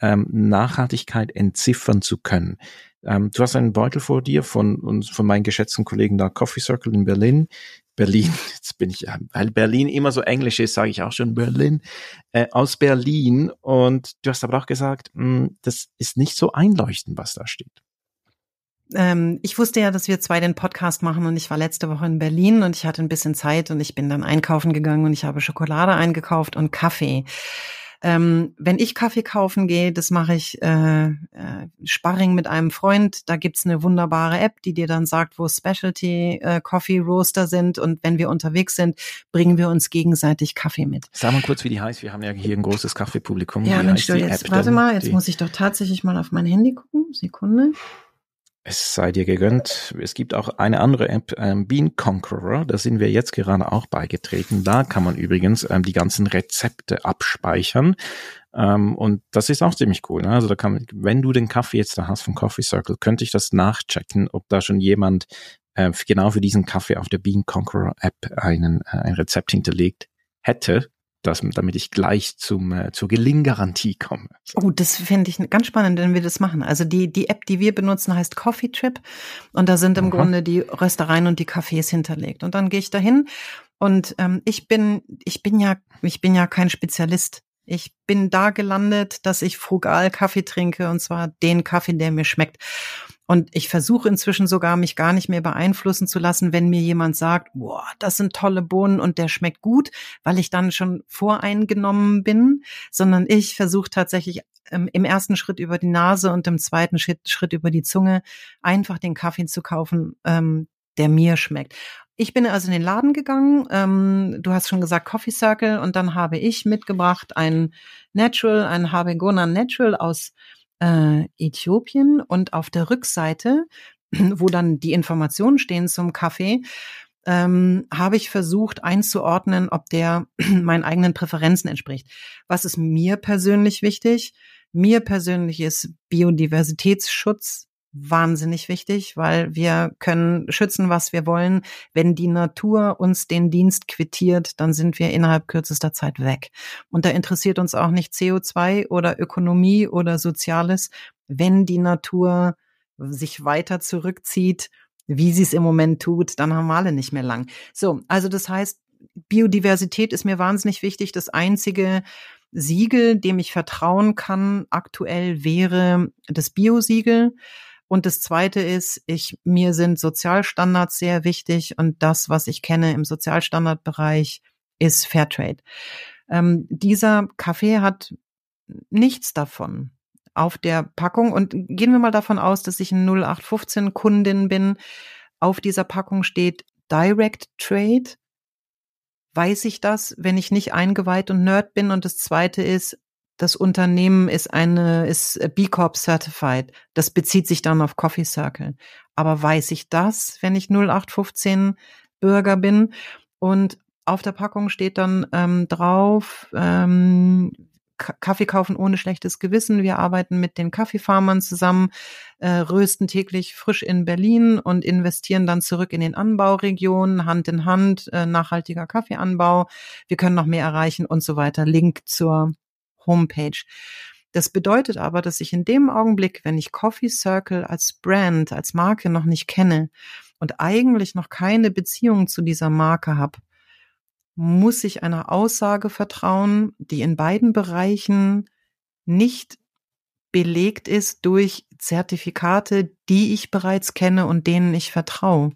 ähm, Nachhaltigkeit entziffern zu können. Ähm, du hast einen Beutel vor dir von uns, von meinen geschätzten Kollegen da Coffee Circle in Berlin. Berlin, jetzt bin ich, weil Berlin immer so englisch ist, sage ich auch schon Berlin, äh, aus Berlin. Und du hast aber auch gesagt, mh, hm, das ist nicht so einleuchtend, was da steht ähm, ich wusste ja, dass wir zwei den Podcast machen und ich war letzte Woche in Berlin und ich hatte ein bisschen Zeit und ich bin dann einkaufen gegangen und ich habe Schokolade eingekauft und Kaffee. Ähm, wenn ich Kaffee kaufen gehe, das mache ich äh, äh, Sparring mit einem Freund. Da gibt's eine wunderbare App, die dir dann sagt, wo Specialty äh, Coffee Roaster sind. Und wenn wir unterwegs sind, bringen wir uns gegenseitig Kaffee mit. Sag mal kurz, wie die heißt. Wir haben ja hier ein großes Kaffeepublikum. Ja, Mensch, jetzt, warte mal, jetzt muss ich doch tatsächlich mal auf mein Handy gucken. Sekunde. Es sei dir gegönnt. Es gibt auch eine andere App, ähm, Bean Conqueror. Da sind wir jetzt gerade auch beigetreten. Da kann man übrigens ähm, die ganzen Rezepte abspeichern. Ähm, und das ist auch ziemlich cool. Ne? Also da kann wenn du den Kaffee jetzt da hast vom Coffee Circle, könnte ich das nachchecken, ob da schon jemand äh, genau für diesen Kaffee auf der Bean Conqueror App einen, äh, ein Rezept hinterlegt hätte dass, damit ich gleich zum, äh, zur Gelinggarantie komme. Oh, das finde ich ganz spannend, wenn wir das machen. Also die, die App, die wir benutzen, heißt Coffee Trip. Und da sind im Aha. Grunde die Röstereien und die Cafés hinterlegt. Und dann gehe ich dahin und ähm, ich bin, ich bin ja, ich bin ja kein Spezialist. Ich bin da gelandet, dass ich frugal Kaffee trinke und zwar den Kaffee, der mir schmeckt. Und ich versuche inzwischen sogar, mich gar nicht mehr beeinflussen zu lassen, wenn mir jemand sagt, boah, das sind tolle Bohnen und der schmeckt gut, weil ich dann schon voreingenommen bin, sondern ich versuche tatsächlich ähm, im ersten Schritt über die Nase und im zweiten Schritt, Schritt über die Zunge einfach den Kaffee zu kaufen, ähm, der mir schmeckt. Ich bin also in den Laden gegangen. Ähm, du hast schon gesagt Coffee Circle und dann habe ich mitgebracht ein Natural, ein Habegona Natural aus äh, Äthiopien und auf der Rückseite, wo dann die Informationen stehen zum Kaffee, ähm, habe ich versucht einzuordnen, ob der meinen eigenen Präferenzen entspricht. Was ist mir persönlich wichtig? Mir persönlich ist Biodiversitätsschutz wahnsinnig wichtig, weil wir können schützen, was wir wollen. Wenn die Natur uns den Dienst quittiert, dann sind wir innerhalb kürzester Zeit weg. Und da interessiert uns auch nicht CO2 oder Ökonomie oder Soziales. Wenn die Natur sich weiter zurückzieht, wie sie es im Moment tut, dann haben wir alle nicht mehr lang. So, also das heißt, Biodiversität ist mir wahnsinnig wichtig. Das einzige Siegel, dem ich vertrauen kann, aktuell wäre das Biosiegel. Und das zweite ist, ich, mir sind Sozialstandards sehr wichtig und das, was ich kenne im Sozialstandardbereich, ist Fairtrade. Ähm, dieser Kaffee hat nichts davon auf der Packung und gehen wir mal davon aus, dass ich ein 0815 Kundin bin. Auf dieser Packung steht Direct Trade. Weiß ich das, wenn ich nicht eingeweiht und Nerd bin? Und das zweite ist, das Unternehmen ist eine, ist B Corp certified. Das bezieht sich dann auf Coffee Circle. Aber weiß ich das, wenn ich 0815 Bürger bin? Und auf der Packung steht dann ähm, drauf, ähm, Kaffee kaufen ohne schlechtes Gewissen. Wir arbeiten mit den Kaffeefarmern zusammen, äh, rösten täglich frisch in Berlin und investieren dann zurück in den Anbauregionen, Hand in Hand, äh, nachhaltiger Kaffeeanbau. Wir können noch mehr erreichen und so weiter. Link zur Homepage. Das bedeutet aber, dass ich in dem Augenblick, wenn ich Coffee Circle als Brand, als Marke noch nicht kenne und eigentlich noch keine Beziehung zu dieser Marke habe, muss ich einer Aussage vertrauen, die in beiden Bereichen nicht belegt ist durch Zertifikate, die ich bereits kenne und denen ich vertraue.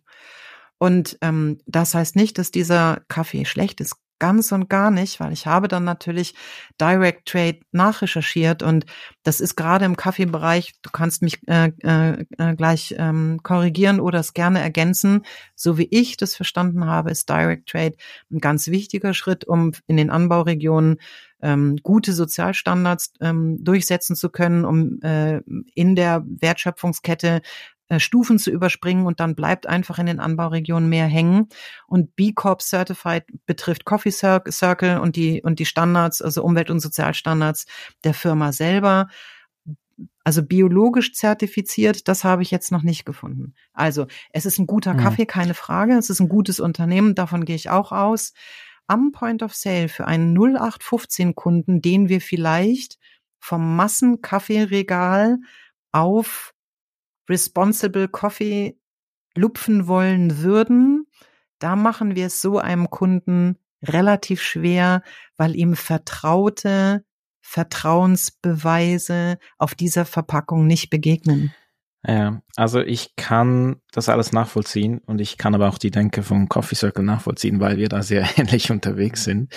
Und ähm, das heißt nicht, dass dieser Kaffee schlecht ist ganz und gar nicht, weil ich habe dann natürlich Direct Trade nachrecherchiert und das ist gerade im Kaffeebereich, du kannst mich äh, äh, äh, gleich ähm, korrigieren oder es gerne ergänzen. So wie ich das verstanden habe, ist Direct Trade ein ganz wichtiger Schritt, um in den Anbauregionen ähm, gute Sozialstandards ähm, durchsetzen zu können, um äh, in der Wertschöpfungskette äh, Stufen zu überspringen und dann bleibt einfach in den Anbauregionen mehr hängen. Und B Corp Certified betrifft Coffee Circle und die, und die Standards, also Umwelt- und Sozialstandards der Firma selber. Also biologisch zertifiziert, das habe ich jetzt noch nicht gefunden. Also es ist ein guter Kaffee, keine Frage. Es ist ein gutes Unternehmen, davon gehe ich auch aus. Am Point of Sale für einen 0815 Kunden, den wir vielleicht vom Massenkaffeeregal auf Responsible Coffee lupfen wollen würden, da machen wir es so einem Kunden relativ schwer, weil ihm vertraute Vertrauensbeweise auf dieser Verpackung nicht begegnen. Ja, also ich kann das alles nachvollziehen und ich kann aber auch die Denke vom Coffee Circle nachvollziehen, weil wir da sehr ähnlich unterwegs sind.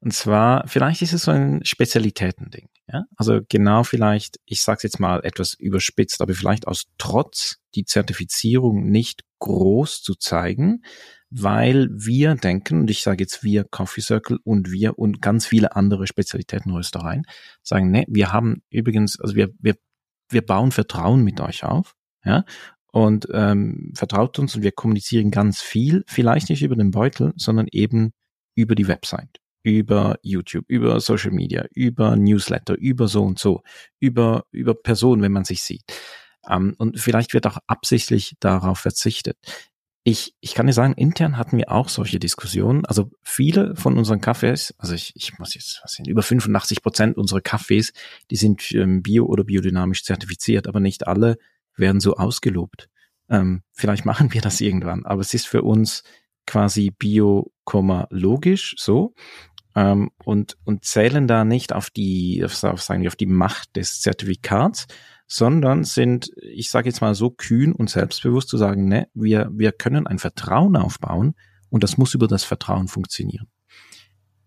Und zwar, vielleicht ist es so ein Spezialitätending. Ja? Also genau vielleicht, ich sage jetzt mal etwas überspitzt, aber vielleicht aus Trotz die Zertifizierung nicht groß zu zeigen, weil wir denken, und ich sage jetzt wir Coffee Circle und wir und ganz viele andere Spezialitätenröstereien, sagen, ne, wir haben übrigens, also wir, wir wir bauen Vertrauen mit euch auf, ja, und ähm, vertraut uns und wir kommunizieren ganz viel, vielleicht nicht über den Beutel, sondern eben über die Website, über YouTube, über Social Media, über Newsletter, über so und so, über, über Personen, wenn man sich sieht. Ähm, und vielleicht wird auch absichtlich darauf verzichtet. Ich, ich kann dir sagen, intern hatten wir auch solche Diskussionen. Also viele von unseren Kaffees, also ich, ich muss jetzt, was sind über 85 Prozent unserer Kaffees, die sind ähm, bio- oder biodynamisch zertifiziert, aber nicht alle werden so ausgelobt. Ähm, vielleicht machen wir das irgendwann, aber es ist für uns quasi bio, logisch so ähm, und, und zählen da nicht auf die, auf, sagen wir, auf die Macht des Zertifikats, sondern sind, ich sage jetzt mal so kühn und selbstbewusst zu sagen, ne, wir, wir können ein Vertrauen aufbauen und das muss über das Vertrauen funktionieren.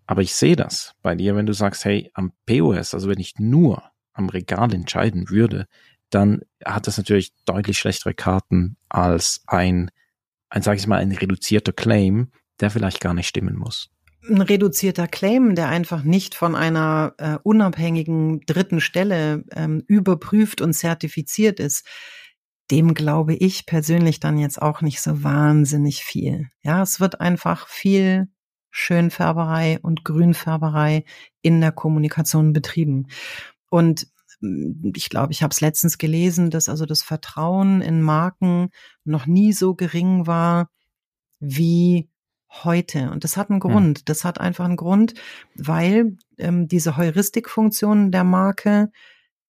Aber ich sehe das bei dir, wenn du sagst, hey, am POS, also wenn ich nur am Regal entscheiden würde, dann hat das natürlich deutlich schlechtere Karten als ein, ein sage ich mal, ein reduzierter Claim, der vielleicht gar nicht stimmen muss ein reduzierter Claim, der einfach nicht von einer äh, unabhängigen dritten Stelle ähm, überprüft und zertifiziert ist, dem glaube ich persönlich dann jetzt auch nicht so wahnsinnig viel. Ja, es wird einfach viel Schönfärberei und Grünfärberei in der Kommunikation betrieben. Und mm, ich glaube, ich habe es letztens gelesen, dass also das Vertrauen in Marken noch nie so gering war wie heute. Und das hat einen Grund. Ja. Das hat einfach einen Grund, weil ähm, diese Heuristikfunktion der Marke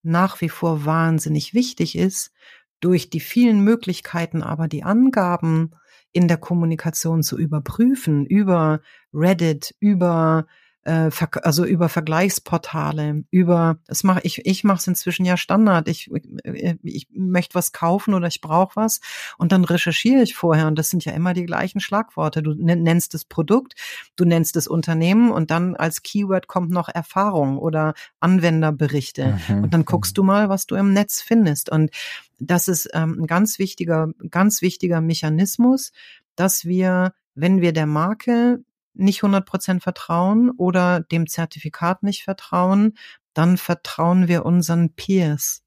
nach wie vor wahnsinnig wichtig ist, durch die vielen Möglichkeiten aber die Angaben in der Kommunikation zu überprüfen, über Reddit, über äh, also über Vergleichsportale, über das mache ich, ich mache es inzwischen ja Standard. Ich, äh, ich möchte was kaufen oder ich brauche was und dann recherchiere ich vorher und das sind ja immer die gleichen Schlagworte. Du nennst das Produkt, du nennst das Unternehmen und dann als Keyword kommt noch Erfahrung oder Anwenderberichte mhm. und dann guckst du mal, was du im Netz findest und das ist ähm, ein ganz wichtiger, ganz wichtiger Mechanismus, dass wir wenn wir der Marke nicht 100 Prozent vertrauen oder dem Zertifikat nicht vertrauen, dann vertrauen wir unseren Peers.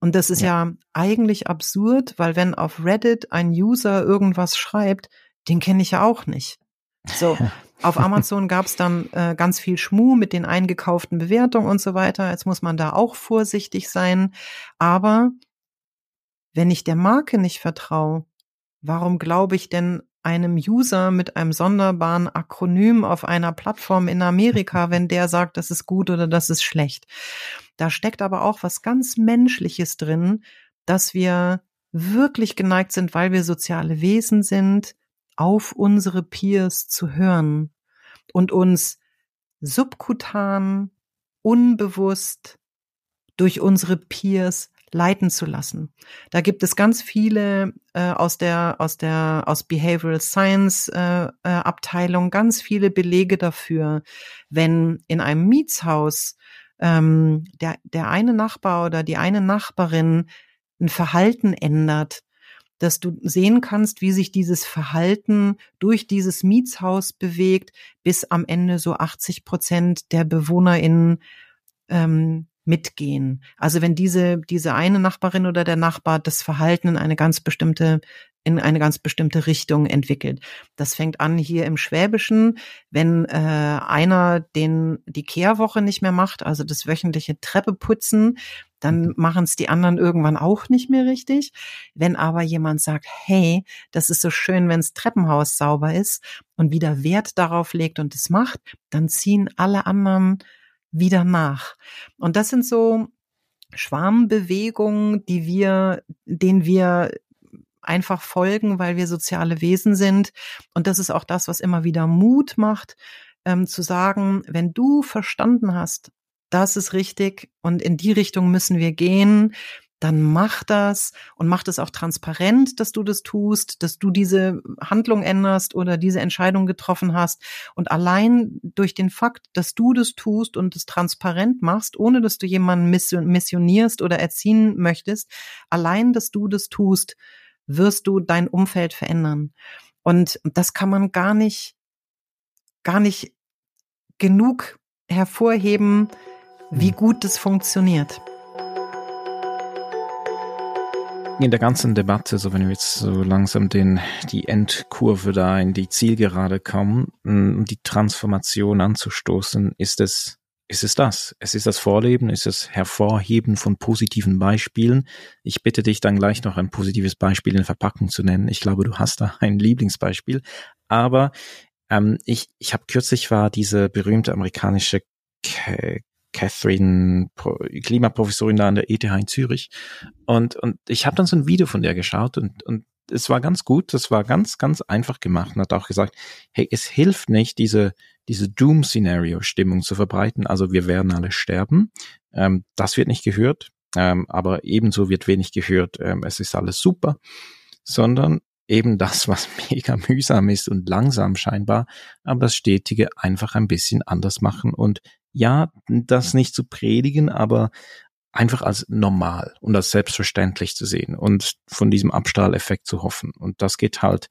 Und das ist ja. ja eigentlich absurd, weil wenn auf Reddit ein User irgendwas schreibt, den kenne ich ja auch nicht. So, auf Amazon gab es dann äh, ganz viel Schmuh mit den eingekauften Bewertungen und so weiter. Jetzt muss man da auch vorsichtig sein. Aber wenn ich der Marke nicht vertraue, warum glaube ich denn einem User mit einem sonderbaren Akronym auf einer Plattform in Amerika, wenn der sagt, das ist gut oder das ist schlecht. Da steckt aber auch was ganz Menschliches drin, dass wir wirklich geneigt sind, weil wir soziale Wesen sind, auf unsere Peers zu hören und uns subkutan, unbewusst durch unsere Peers leiten zu lassen. Da gibt es ganz viele äh, aus der aus der aus Behavioral Science äh, äh, Abteilung ganz viele Belege dafür, wenn in einem Mietshaus ähm, der der eine Nachbar oder die eine Nachbarin ein Verhalten ändert, dass du sehen kannst, wie sich dieses Verhalten durch dieses Mietshaus bewegt, bis am Ende so 80 Prozent der BewohnerInnen ähm, mitgehen. Also wenn diese, diese eine Nachbarin oder der Nachbar das Verhalten in eine ganz bestimmte in eine ganz bestimmte Richtung entwickelt. Das fängt an hier im Schwäbischen, wenn äh, einer den die Kehrwoche nicht mehr macht, also das wöchentliche Treppeputzen, dann mhm. machen es die anderen irgendwann auch nicht mehr richtig. Wenn aber jemand sagt, hey, das ist so schön, wenns Treppenhaus sauber ist und wieder Wert darauf legt und es macht, dann ziehen alle anderen wieder nach. Und das sind so Schwarmbewegungen, die wir, denen wir einfach folgen, weil wir soziale Wesen sind. Und das ist auch das, was immer wieder Mut macht, ähm, zu sagen, wenn du verstanden hast, das ist richtig und in die Richtung müssen wir gehen, dann mach das und mach das auch transparent, dass du das tust, dass du diese Handlung änderst oder diese Entscheidung getroffen hast. Und allein durch den Fakt, dass du das tust und es transparent machst, ohne dass du jemanden missionierst oder erziehen möchtest, allein, dass du das tust, wirst du dein Umfeld verändern. Und das kann man gar nicht, gar nicht genug hervorheben, wie hm. gut das funktioniert. In der ganzen Debatte, so wenn wir jetzt so langsam den, die Endkurve da in die Zielgerade kommen, um die Transformation anzustoßen, ist es ist es das. Es ist das Vorleben, ist das Hervorheben von positiven Beispielen. Ich bitte dich dann gleich noch ein positives Beispiel in Verpackung zu nennen. Ich glaube, du hast da ein Lieblingsbeispiel. Aber ähm, ich, ich habe kürzlich war diese berühmte amerikanische Catherine, Klimaprofessorin da an der ETH in Zürich. Und, und ich habe dann so ein Video von der geschaut und, und es war ganz gut, das war ganz, ganz einfach gemacht und hat auch gesagt, hey, es hilft nicht, diese diese Doom-Szenario-Stimmung zu verbreiten. Also wir werden alle sterben. Ähm, das wird nicht gehört, ähm, aber ebenso wird wenig gehört, ähm, es ist alles super, sondern eben das, was mega mühsam ist und langsam scheinbar, aber das Stetige einfach ein bisschen anders machen und ja, das nicht zu predigen, aber einfach als normal und als selbstverständlich zu sehen und von diesem Abstrahleffekt zu hoffen. Und das geht halt,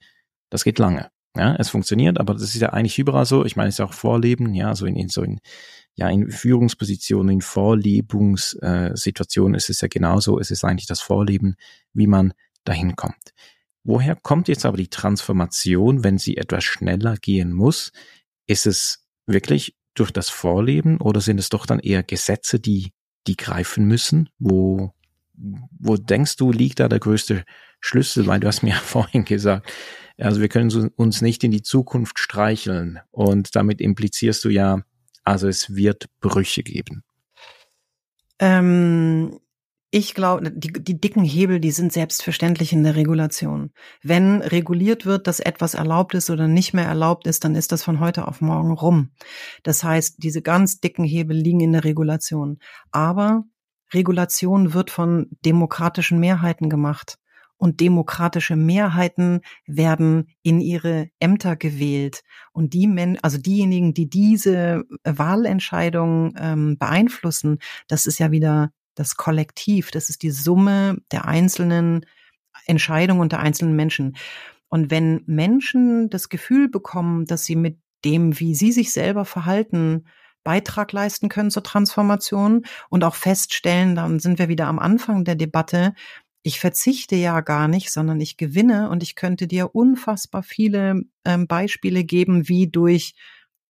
das geht lange. Ja, es funktioniert, aber das ist ja eigentlich überall so. Ich meine, es ist auch Vorleben, ja, so in, in so in, ja, in Führungspositionen, in Vorlebungssituationen äh, ist es ja genauso. Es ist eigentlich das Vorleben, wie man dahin kommt. Woher kommt jetzt aber die Transformation, wenn sie etwas schneller gehen muss? Ist es wirklich durch das Vorleben oder sind es doch dann eher Gesetze, die, die greifen müssen? Wo, wo denkst du, liegt da der größte Schlüssel? Weil du hast mir ja vorhin gesagt, also wir können uns nicht in die Zukunft streicheln und damit implizierst du ja, also es wird Brüche geben. Ähm, ich glaube, die, die dicken Hebel, die sind selbstverständlich in der Regulation. Wenn reguliert wird, dass etwas erlaubt ist oder nicht mehr erlaubt ist, dann ist das von heute auf morgen rum. Das heißt, diese ganz dicken Hebel liegen in der Regulation. Aber Regulation wird von demokratischen Mehrheiten gemacht und demokratische Mehrheiten werden in ihre Ämter gewählt. Und die Men also diejenigen, die diese Wahlentscheidung ähm, beeinflussen, das ist ja wieder das Kollektiv, das ist die Summe der einzelnen Entscheidungen und der einzelnen Menschen. Und wenn Menschen das Gefühl bekommen, dass sie mit dem, wie sie sich selber verhalten, Beitrag leisten können zur Transformation und auch feststellen, dann sind wir wieder am Anfang der Debatte, ich verzichte ja gar nicht, sondern ich gewinne und ich könnte dir unfassbar viele ähm, Beispiele geben, wie durch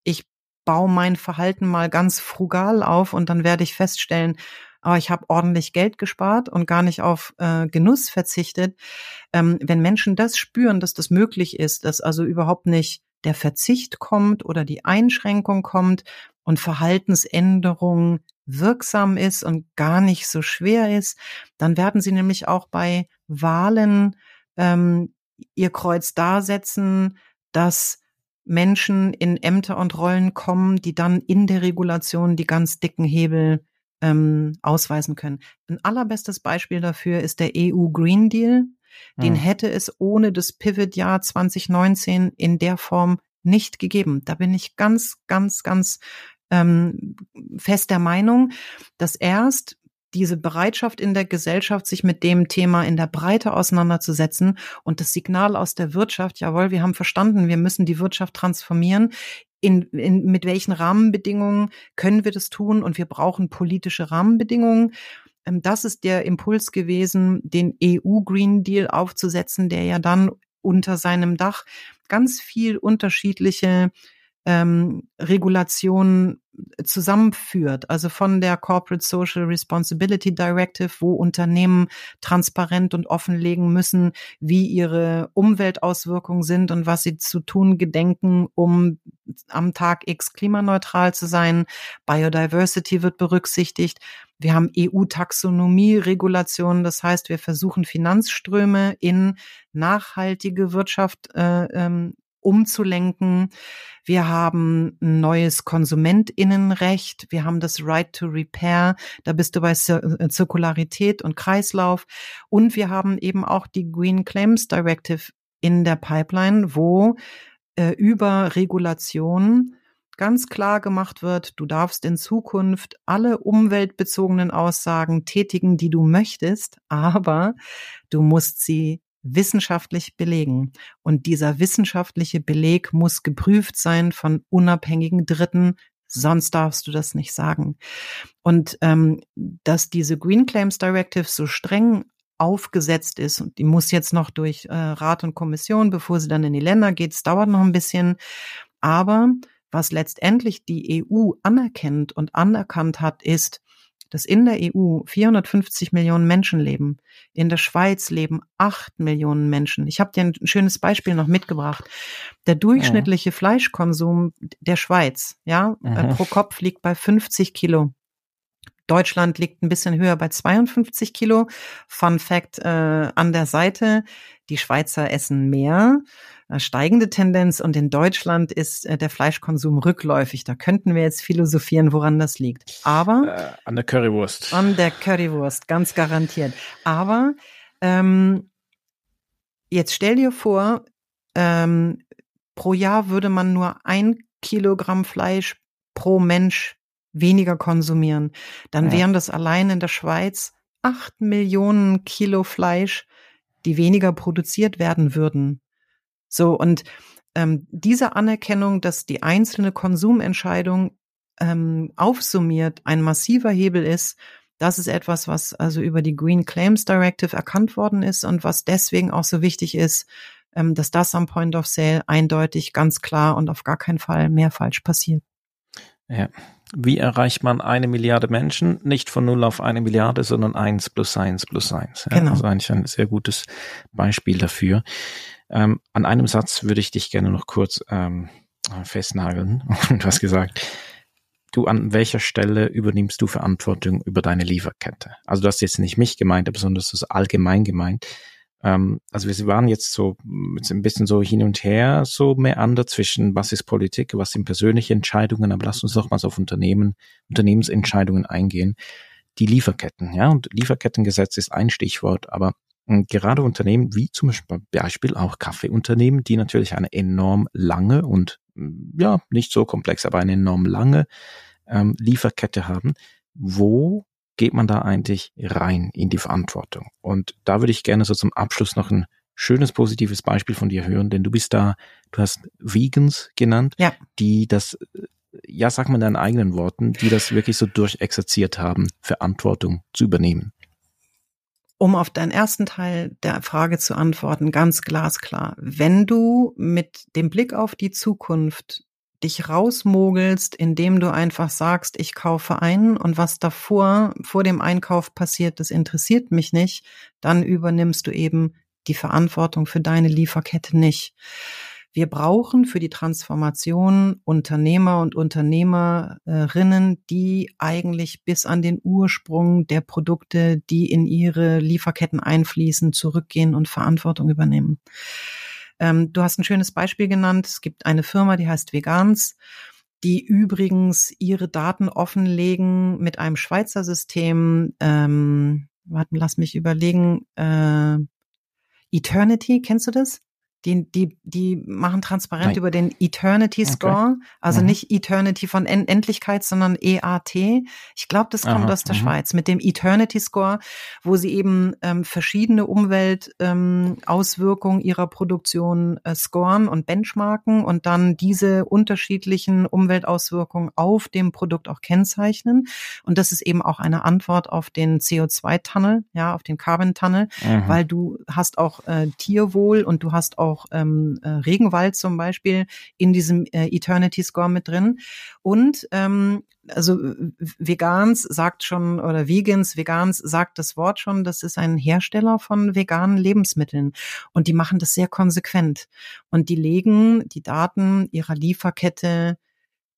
ich baue mein Verhalten mal ganz frugal auf und dann werde ich feststellen, aber ich habe ordentlich Geld gespart und gar nicht auf äh, Genuss verzichtet. Ähm, wenn Menschen das spüren, dass das möglich ist, dass also überhaupt nicht der Verzicht kommt oder die Einschränkung kommt und Verhaltensänderung wirksam ist und gar nicht so schwer ist, dann werden sie nämlich auch bei Wahlen ähm, ihr Kreuz da setzen, dass Menschen in Ämter und Rollen kommen, die dann in der Regulation die ganz dicken Hebel ähm, ausweisen können. Ein allerbestes Beispiel dafür ist der EU Green Deal. Den hm. hätte es ohne das Pivot-Jahr 2019 in der Form nicht gegeben. Da bin ich ganz, ganz, ganz ähm, fest der Meinung, dass erst diese Bereitschaft in der Gesellschaft, sich mit dem Thema in der Breite auseinanderzusetzen und das Signal aus der Wirtschaft, jawohl, wir haben verstanden, wir müssen die Wirtschaft transformieren, in, in, mit welchen Rahmenbedingungen können wir das tun und wir brauchen politische Rahmenbedingungen. Ähm, das ist der Impuls gewesen, den EU Green Deal aufzusetzen, der ja dann unter seinem Dach ganz viel unterschiedliche ähm, Regulationen zusammenführt, also von der Corporate Social Responsibility Directive, wo Unternehmen transparent und offenlegen müssen, wie ihre Umweltauswirkungen sind und was sie zu tun gedenken, um am Tag X klimaneutral zu sein. Biodiversity wird berücksichtigt. Wir haben EU-Taxonomie-Regulationen, das heißt, wir versuchen Finanzströme in nachhaltige Wirtschaft äh, ähm, umzulenken. Wir haben ein neues Konsumentinnenrecht. Wir haben das Right to Repair. Da bist du bei äh, Zirkularität und Kreislauf. Und wir haben eben auch die Green Claims Directive in der Pipeline, wo äh, über Regulation ganz klar gemacht wird, du darfst in Zukunft alle umweltbezogenen Aussagen tätigen, die du möchtest, aber du musst sie wissenschaftlich belegen. Und dieser wissenschaftliche Beleg muss geprüft sein von unabhängigen Dritten, sonst darfst du das nicht sagen. Und ähm, dass diese Green Claims Directive so streng aufgesetzt ist und die muss jetzt noch durch äh, Rat und Kommission, bevor sie dann in die Länder geht, es dauert noch ein bisschen. Aber was letztendlich die EU anerkennt und anerkannt hat, ist, dass in der EU 450 Millionen Menschen leben. In der Schweiz leben 8 Millionen Menschen. Ich habe dir ein schönes Beispiel noch mitgebracht. Der durchschnittliche ja. Fleischkonsum der Schweiz, ja, äh, pro Kopf liegt bei 50 Kilo. Deutschland liegt ein bisschen höher bei 52 Kilo. Fun Fact äh, an der Seite, die Schweizer essen mehr, äh, steigende Tendenz und in Deutschland ist äh, der Fleischkonsum rückläufig. Da könnten wir jetzt philosophieren, woran das liegt. Aber äh, an der Currywurst. An der Currywurst, ganz garantiert. Aber ähm, jetzt stell dir vor, ähm, pro Jahr würde man nur ein Kilogramm Fleisch pro Mensch weniger konsumieren, dann ja. wären das allein in der Schweiz acht Millionen Kilo Fleisch, die weniger produziert werden würden. So, und ähm, diese Anerkennung, dass die einzelne Konsumentscheidung ähm, aufsummiert ein massiver Hebel ist, das ist etwas, was also über die Green Claims Directive erkannt worden ist und was deswegen auch so wichtig ist, ähm, dass das am Point of Sale eindeutig, ganz klar und auf gar keinen Fall mehr falsch passiert. Ja, wie erreicht man eine Milliarde Menschen? Nicht von null auf eine Milliarde, sondern eins plus eins plus eins. Ja, genau. Also eigentlich ein sehr gutes Beispiel dafür. Ähm, an einem Satz würde ich dich gerne noch kurz ähm, festnageln. Du hast gesagt, du an welcher Stelle übernimmst du Verantwortung über deine Lieferkette? Also du hast jetzt nicht mich gemeint, aber sondern das ist allgemein gemeint. Ähm, also wir waren jetzt so jetzt ein bisschen so hin und her so mehr ander zwischen was ist Politik, was sind persönliche Entscheidungen, aber lass uns doch mal auf Unternehmen, Unternehmensentscheidungen eingehen. Die Lieferketten, ja, und Lieferkettengesetz ist ein Stichwort, aber hm, gerade Unternehmen wie zum Beispiel auch Kaffeeunternehmen, die natürlich eine enorm lange und hm, ja, nicht so komplex, aber eine enorm lange ähm, Lieferkette haben, wo geht man da eigentlich rein in die Verantwortung? Und da würde ich gerne so zum Abschluss noch ein schönes positives Beispiel von dir hören, denn du bist da, du hast Vegans genannt, ja. die das, ja, sag mal in deinen eigenen Worten, die das wirklich so durchexerziert haben, Verantwortung zu übernehmen. Um auf deinen ersten Teil der Frage zu antworten, ganz glasklar. Wenn du mit dem Blick auf die Zukunft dich rausmogelst, indem du einfach sagst, ich kaufe ein und was davor, vor dem Einkauf passiert, das interessiert mich nicht, dann übernimmst du eben die Verantwortung für deine Lieferkette nicht. Wir brauchen für die Transformation Unternehmer und Unternehmerinnen, die eigentlich bis an den Ursprung der Produkte, die in ihre Lieferketten einfließen, zurückgehen und Verantwortung übernehmen. Ähm, du hast ein schönes Beispiel genannt. Es gibt eine Firma, die heißt Vegans, die übrigens ihre Daten offenlegen mit einem Schweizer System. Ähm, warten, lass mich überlegen. Äh, Eternity, kennst du das? Die, die, die machen transparent Nein. über den Eternity Score, okay. also mhm. nicht Eternity von End Endlichkeit, sondern EAT. Ich glaube, das kommt Aha, aus der mhm. Schweiz mit dem Eternity Score, wo sie eben ähm, verschiedene Umweltauswirkungen ähm, ihrer Produktion äh, scoren und benchmarken und dann diese unterschiedlichen Umweltauswirkungen auf dem Produkt auch kennzeichnen. Und das ist eben auch eine Antwort auf den CO2-Tunnel, ja, auf den Carbon-Tunnel, mhm. weil du hast auch äh, Tierwohl und du hast auch auch ähm, äh, Regenwald zum Beispiel in diesem äh, Eternity Score mit drin. Und ähm, also Vegans sagt schon oder Vegans, Vegans sagt das Wort schon, das ist ein Hersteller von veganen Lebensmitteln und die machen das sehr konsequent und die legen die Daten ihrer Lieferkette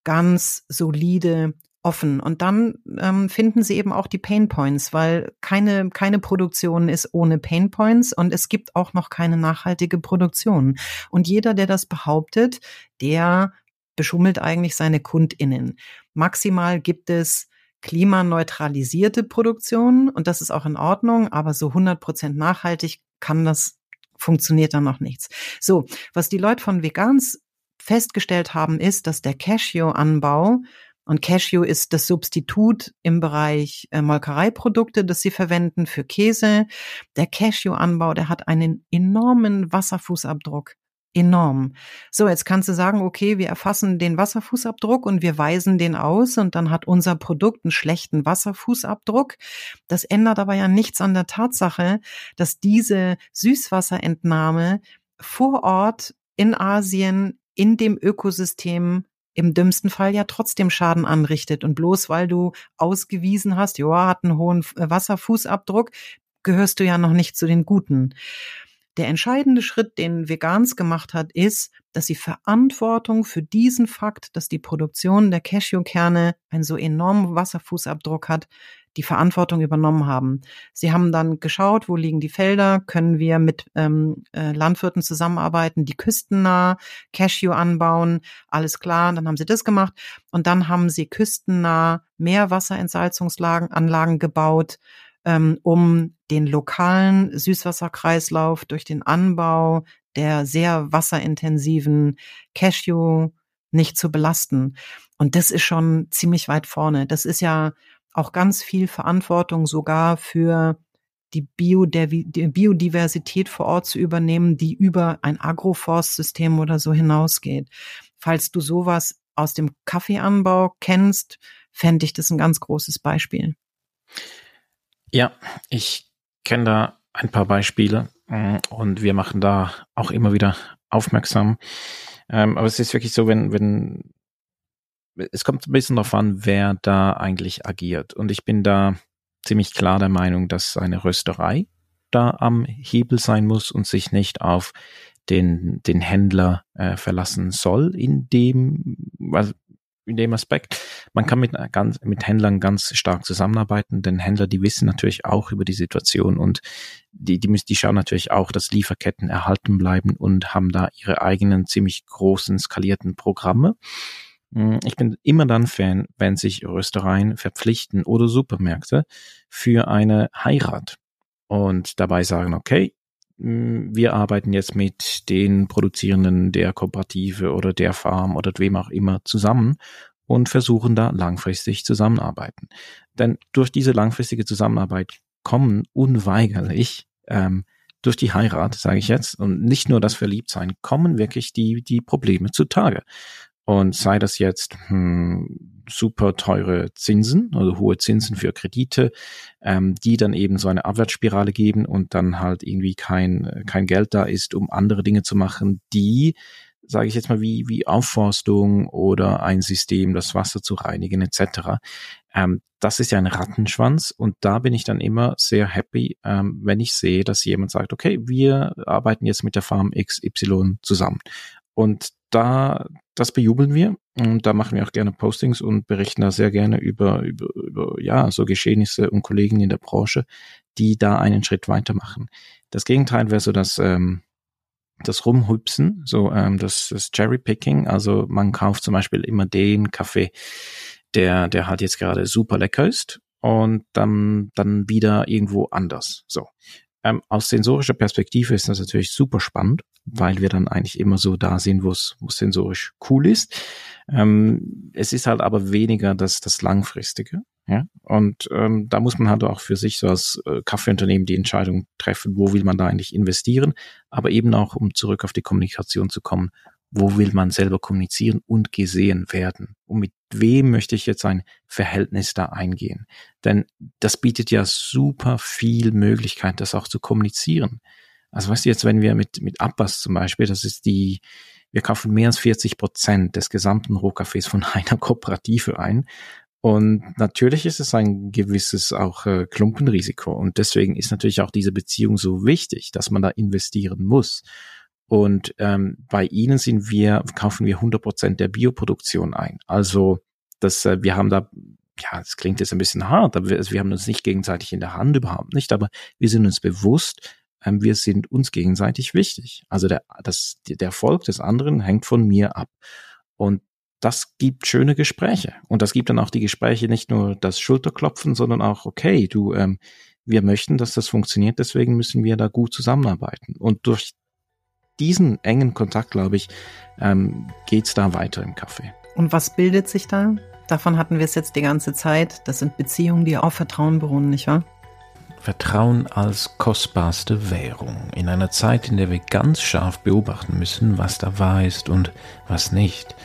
ganz solide offen. Und dann ähm, finden sie eben auch die Pain Points, weil keine, keine Produktion ist ohne Pain Points und es gibt auch noch keine nachhaltige Produktion. Und jeder, der das behauptet, der beschummelt eigentlich seine KundInnen. Maximal gibt es klimaneutralisierte Produktionen und das ist auch in Ordnung, aber so 100 Prozent nachhaltig kann das, funktioniert dann noch nichts. So, was die Leute von Vegans festgestellt haben, ist, dass der Cashew-Anbau und Cashew ist das Substitut im Bereich äh, Molkereiprodukte, das sie verwenden für Käse. Der Cashew-Anbau, der hat einen enormen Wasserfußabdruck. Enorm. So, jetzt kannst du sagen, okay, wir erfassen den Wasserfußabdruck und wir weisen den aus und dann hat unser Produkt einen schlechten Wasserfußabdruck. Das ändert aber ja nichts an der Tatsache, dass diese Süßwasserentnahme vor Ort in Asien in dem Ökosystem im dümmsten Fall ja trotzdem Schaden anrichtet. Und bloß weil du ausgewiesen hast, ja, hat einen hohen äh, Wasserfußabdruck, gehörst du ja noch nicht zu den Guten. Der entscheidende Schritt, den Vegans gemacht hat, ist, dass sie Verantwortung für diesen Fakt, dass die Produktion der Cashewkerne einen so enormen Wasserfußabdruck hat, die Verantwortung übernommen haben. Sie haben dann geschaut, wo liegen die Felder, können wir mit ähm, äh, Landwirten zusammenarbeiten, die küstennah Cashew anbauen, alles klar, dann haben sie das gemacht und dann haben sie küstennah Meerwasserentsalzungsanlagen gebaut, ähm, um den lokalen Süßwasserkreislauf durch den Anbau der sehr wasserintensiven Cashew nicht zu belasten. Und das ist schon ziemlich weit vorne. Das ist ja auch ganz viel Verantwortung sogar für die, Biodiversität vor Ort zu übernehmen, die über ein Agroforstsystem oder so hinausgeht. Falls du sowas aus dem Kaffeeanbau kennst, fände ich das ein ganz großes Beispiel. Ja, ich kenne da ein paar Beispiele mm, und wir machen da auch immer wieder aufmerksam. Ähm, aber es ist wirklich so, wenn, wenn es kommt ein bisschen darauf an, wer da eigentlich agiert. Und ich bin da ziemlich klar der Meinung, dass eine Rösterei da am Hebel sein muss und sich nicht auf den, den Händler äh, verlassen soll in dem, also in dem Aspekt. Man kann mit, ganz, mit Händlern ganz stark zusammenarbeiten, denn Händler, die wissen natürlich auch über die Situation und die, die, die schauen natürlich auch, dass Lieferketten erhalten bleiben und haben da ihre eigenen ziemlich großen skalierten Programme. Hm, ich bin immer dann Fan, wenn sich Röstereien verpflichten oder Supermärkte für eine Heirat und dabei sagen, okay, hm, wir arbeiten jetzt mit den Produzierenden der Kooperative oder der Farm oder wem auch immer zusammen und versuchen da langfristig zusammenarbeiten. Denn durch diese langfristige Zusammenarbeit kommen unweigerlich ähm, durch die Heirat, sage ich jetzt, und nicht nur das Verliebtsein, kommen wirklich die, die Probleme zutage. Und sei das jetzt hm, super teure Zinsen, also hohe Zinsen für Kredite, ähm, die dann eben so eine Abwärtsspirale geben und dann halt irgendwie kein, kein Geld da ist, um andere Dinge zu machen, die, sage ich jetzt mal, wie, wie Aufforstung oder ein System, das Wasser zu reinigen etc. Ähm, das ist ja ein Rattenschwanz und da bin ich dann immer sehr happy, ähm, wenn ich sehe, dass jemand sagt, okay, wir arbeiten jetzt mit der Farm XY zusammen. Und da, das bejubeln wir und da machen wir auch gerne Postings und berichten da sehr gerne über, über, über ja, so Geschehnisse und Kollegen in der Branche, die da einen Schritt weitermachen. Das Gegenteil wäre so das, ähm, das Rumhüpsen, so ähm, das, das Cherry-Picking, also man kauft zum Beispiel immer den Kaffee, der, der halt jetzt gerade super lecker ist und dann, dann wieder irgendwo anders. So. Ähm, aus sensorischer Perspektive ist das natürlich super spannend, weil wir dann eigentlich immer so da sind, wo es sensorisch cool ist. Ähm, es ist halt aber weniger das, das Langfristige. Ja? Und ähm, da muss man halt auch für sich so als äh, Kaffeeunternehmen die Entscheidung treffen, wo will man da eigentlich investieren, aber eben auch, um zurück auf die Kommunikation zu kommen, wo will man selber kommunizieren und gesehen werden? Und mit wem möchte ich jetzt ein Verhältnis da eingehen? Denn das bietet ja super viel Möglichkeit, das auch zu kommunizieren. Also weißt du jetzt, wenn wir mit, mit Abbas zum Beispiel, das ist die, wir kaufen mehr als 40 Prozent des gesamten Rohkaffees von einer Kooperative ein. Und natürlich ist es ein gewisses auch äh, Klumpenrisiko. Und deswegen ist natürlich auch diese Beziehung so wichtig, dass man da investieren muss. Und ähm, bei ihnen sind wir, kaufen wir 100 Prozent der Bioproduktion ein. Also das, äh, wir haben da, ja, es klingt jetzt ein bisschen hart, aber wir, also wir haben uns nicht gegenseitig in der Hand überhaupt nicht, aber wir sind uns bewusst, ähm, wir sind uns gegenseitig wichtig. Also der, das, der Erfolg des anderen hängt von mir ab. Und das gibt schöne Gespräche. Und das gibt dann auch die Gespräche, nicht nur das Schulterklopfen, sondern auch, okay, du, ähm, wir möchten, dass das funktioniert, deswegen müssen wir da gut zusammenarbeiten. Und durch diesen engen Kontakt, glaube ich, ähm, geht da weiter im Café. Und was bildet sich da? Davon hatten wir es jetzt die ganze Zeit. Das sind Beziehungen, die auf Vertrauen beruhen, nicht wahr? Vertrauen als kostbarste Währung. In einer Zeit, in der wir ganz scharf beobachten müssen, was da wahr ist und was nicht.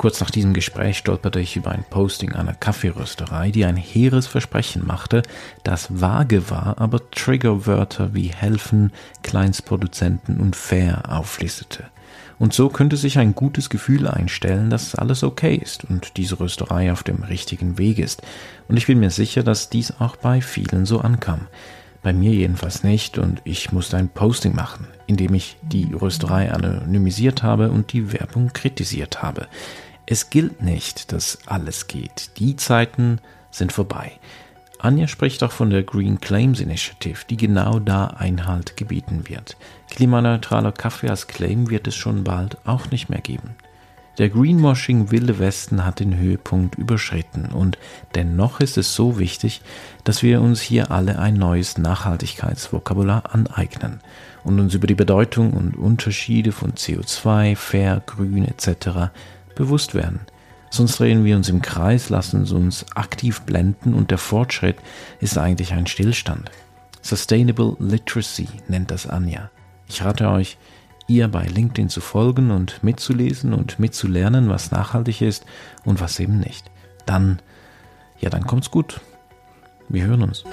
Kurz nach diesem Gespräch stolperte ich über ein Posting einer Kaffeerösterei, die ein hehres Versprechen machte, das vage war, aber Triggerwörter wie helfen, Kleinstproduzenten und fair auflistete. Und so könnte sich ein gutes Gefühl einstellen, dass alles okay ist und diese Rösterei auf dem richtigen Weg ist. Und ich bin mir sicher, dass dies auch bei vielen so ankam. Bei mir jedenfalls nicht und ich musste ein Posting machen, in dem ich die Rösterei anonymisiert habe und die Werbung kritisiert habe. Es gilt nicht, dass alles geht. Die Zeiten sind vorbei. Anja spricht auch von der Green Claims Initiative, die genau da Einhalt gebieten wird. Klimaneutraler Kaffee als Claim wird es schon bald auch nicht mehr geben. Der Greenwashing Wilde Westen hat den Höhepunkt überschritten und dennoch ist es so wichtig, dass wir uns hier alle ein neues Nachhaltigkeitsvokabular aneignen und uns über die Bedeutung und Unterschiede von CO2, Fair, Grün etc bewusst werden. Sonst drehen wir uns im Kreis, lassen uns aktiv blenden und der Fortschritt ist eigentlich ein Stillstand. Sustainable Literacy nennt das Anja. Ich rate euch, ihr bei LinkedIn zu folgen und mitzulesen und mitzulernen, was nachhaltig ist und was eben nicht. Dann, ja, dann kommt's gut. Wir hören uns.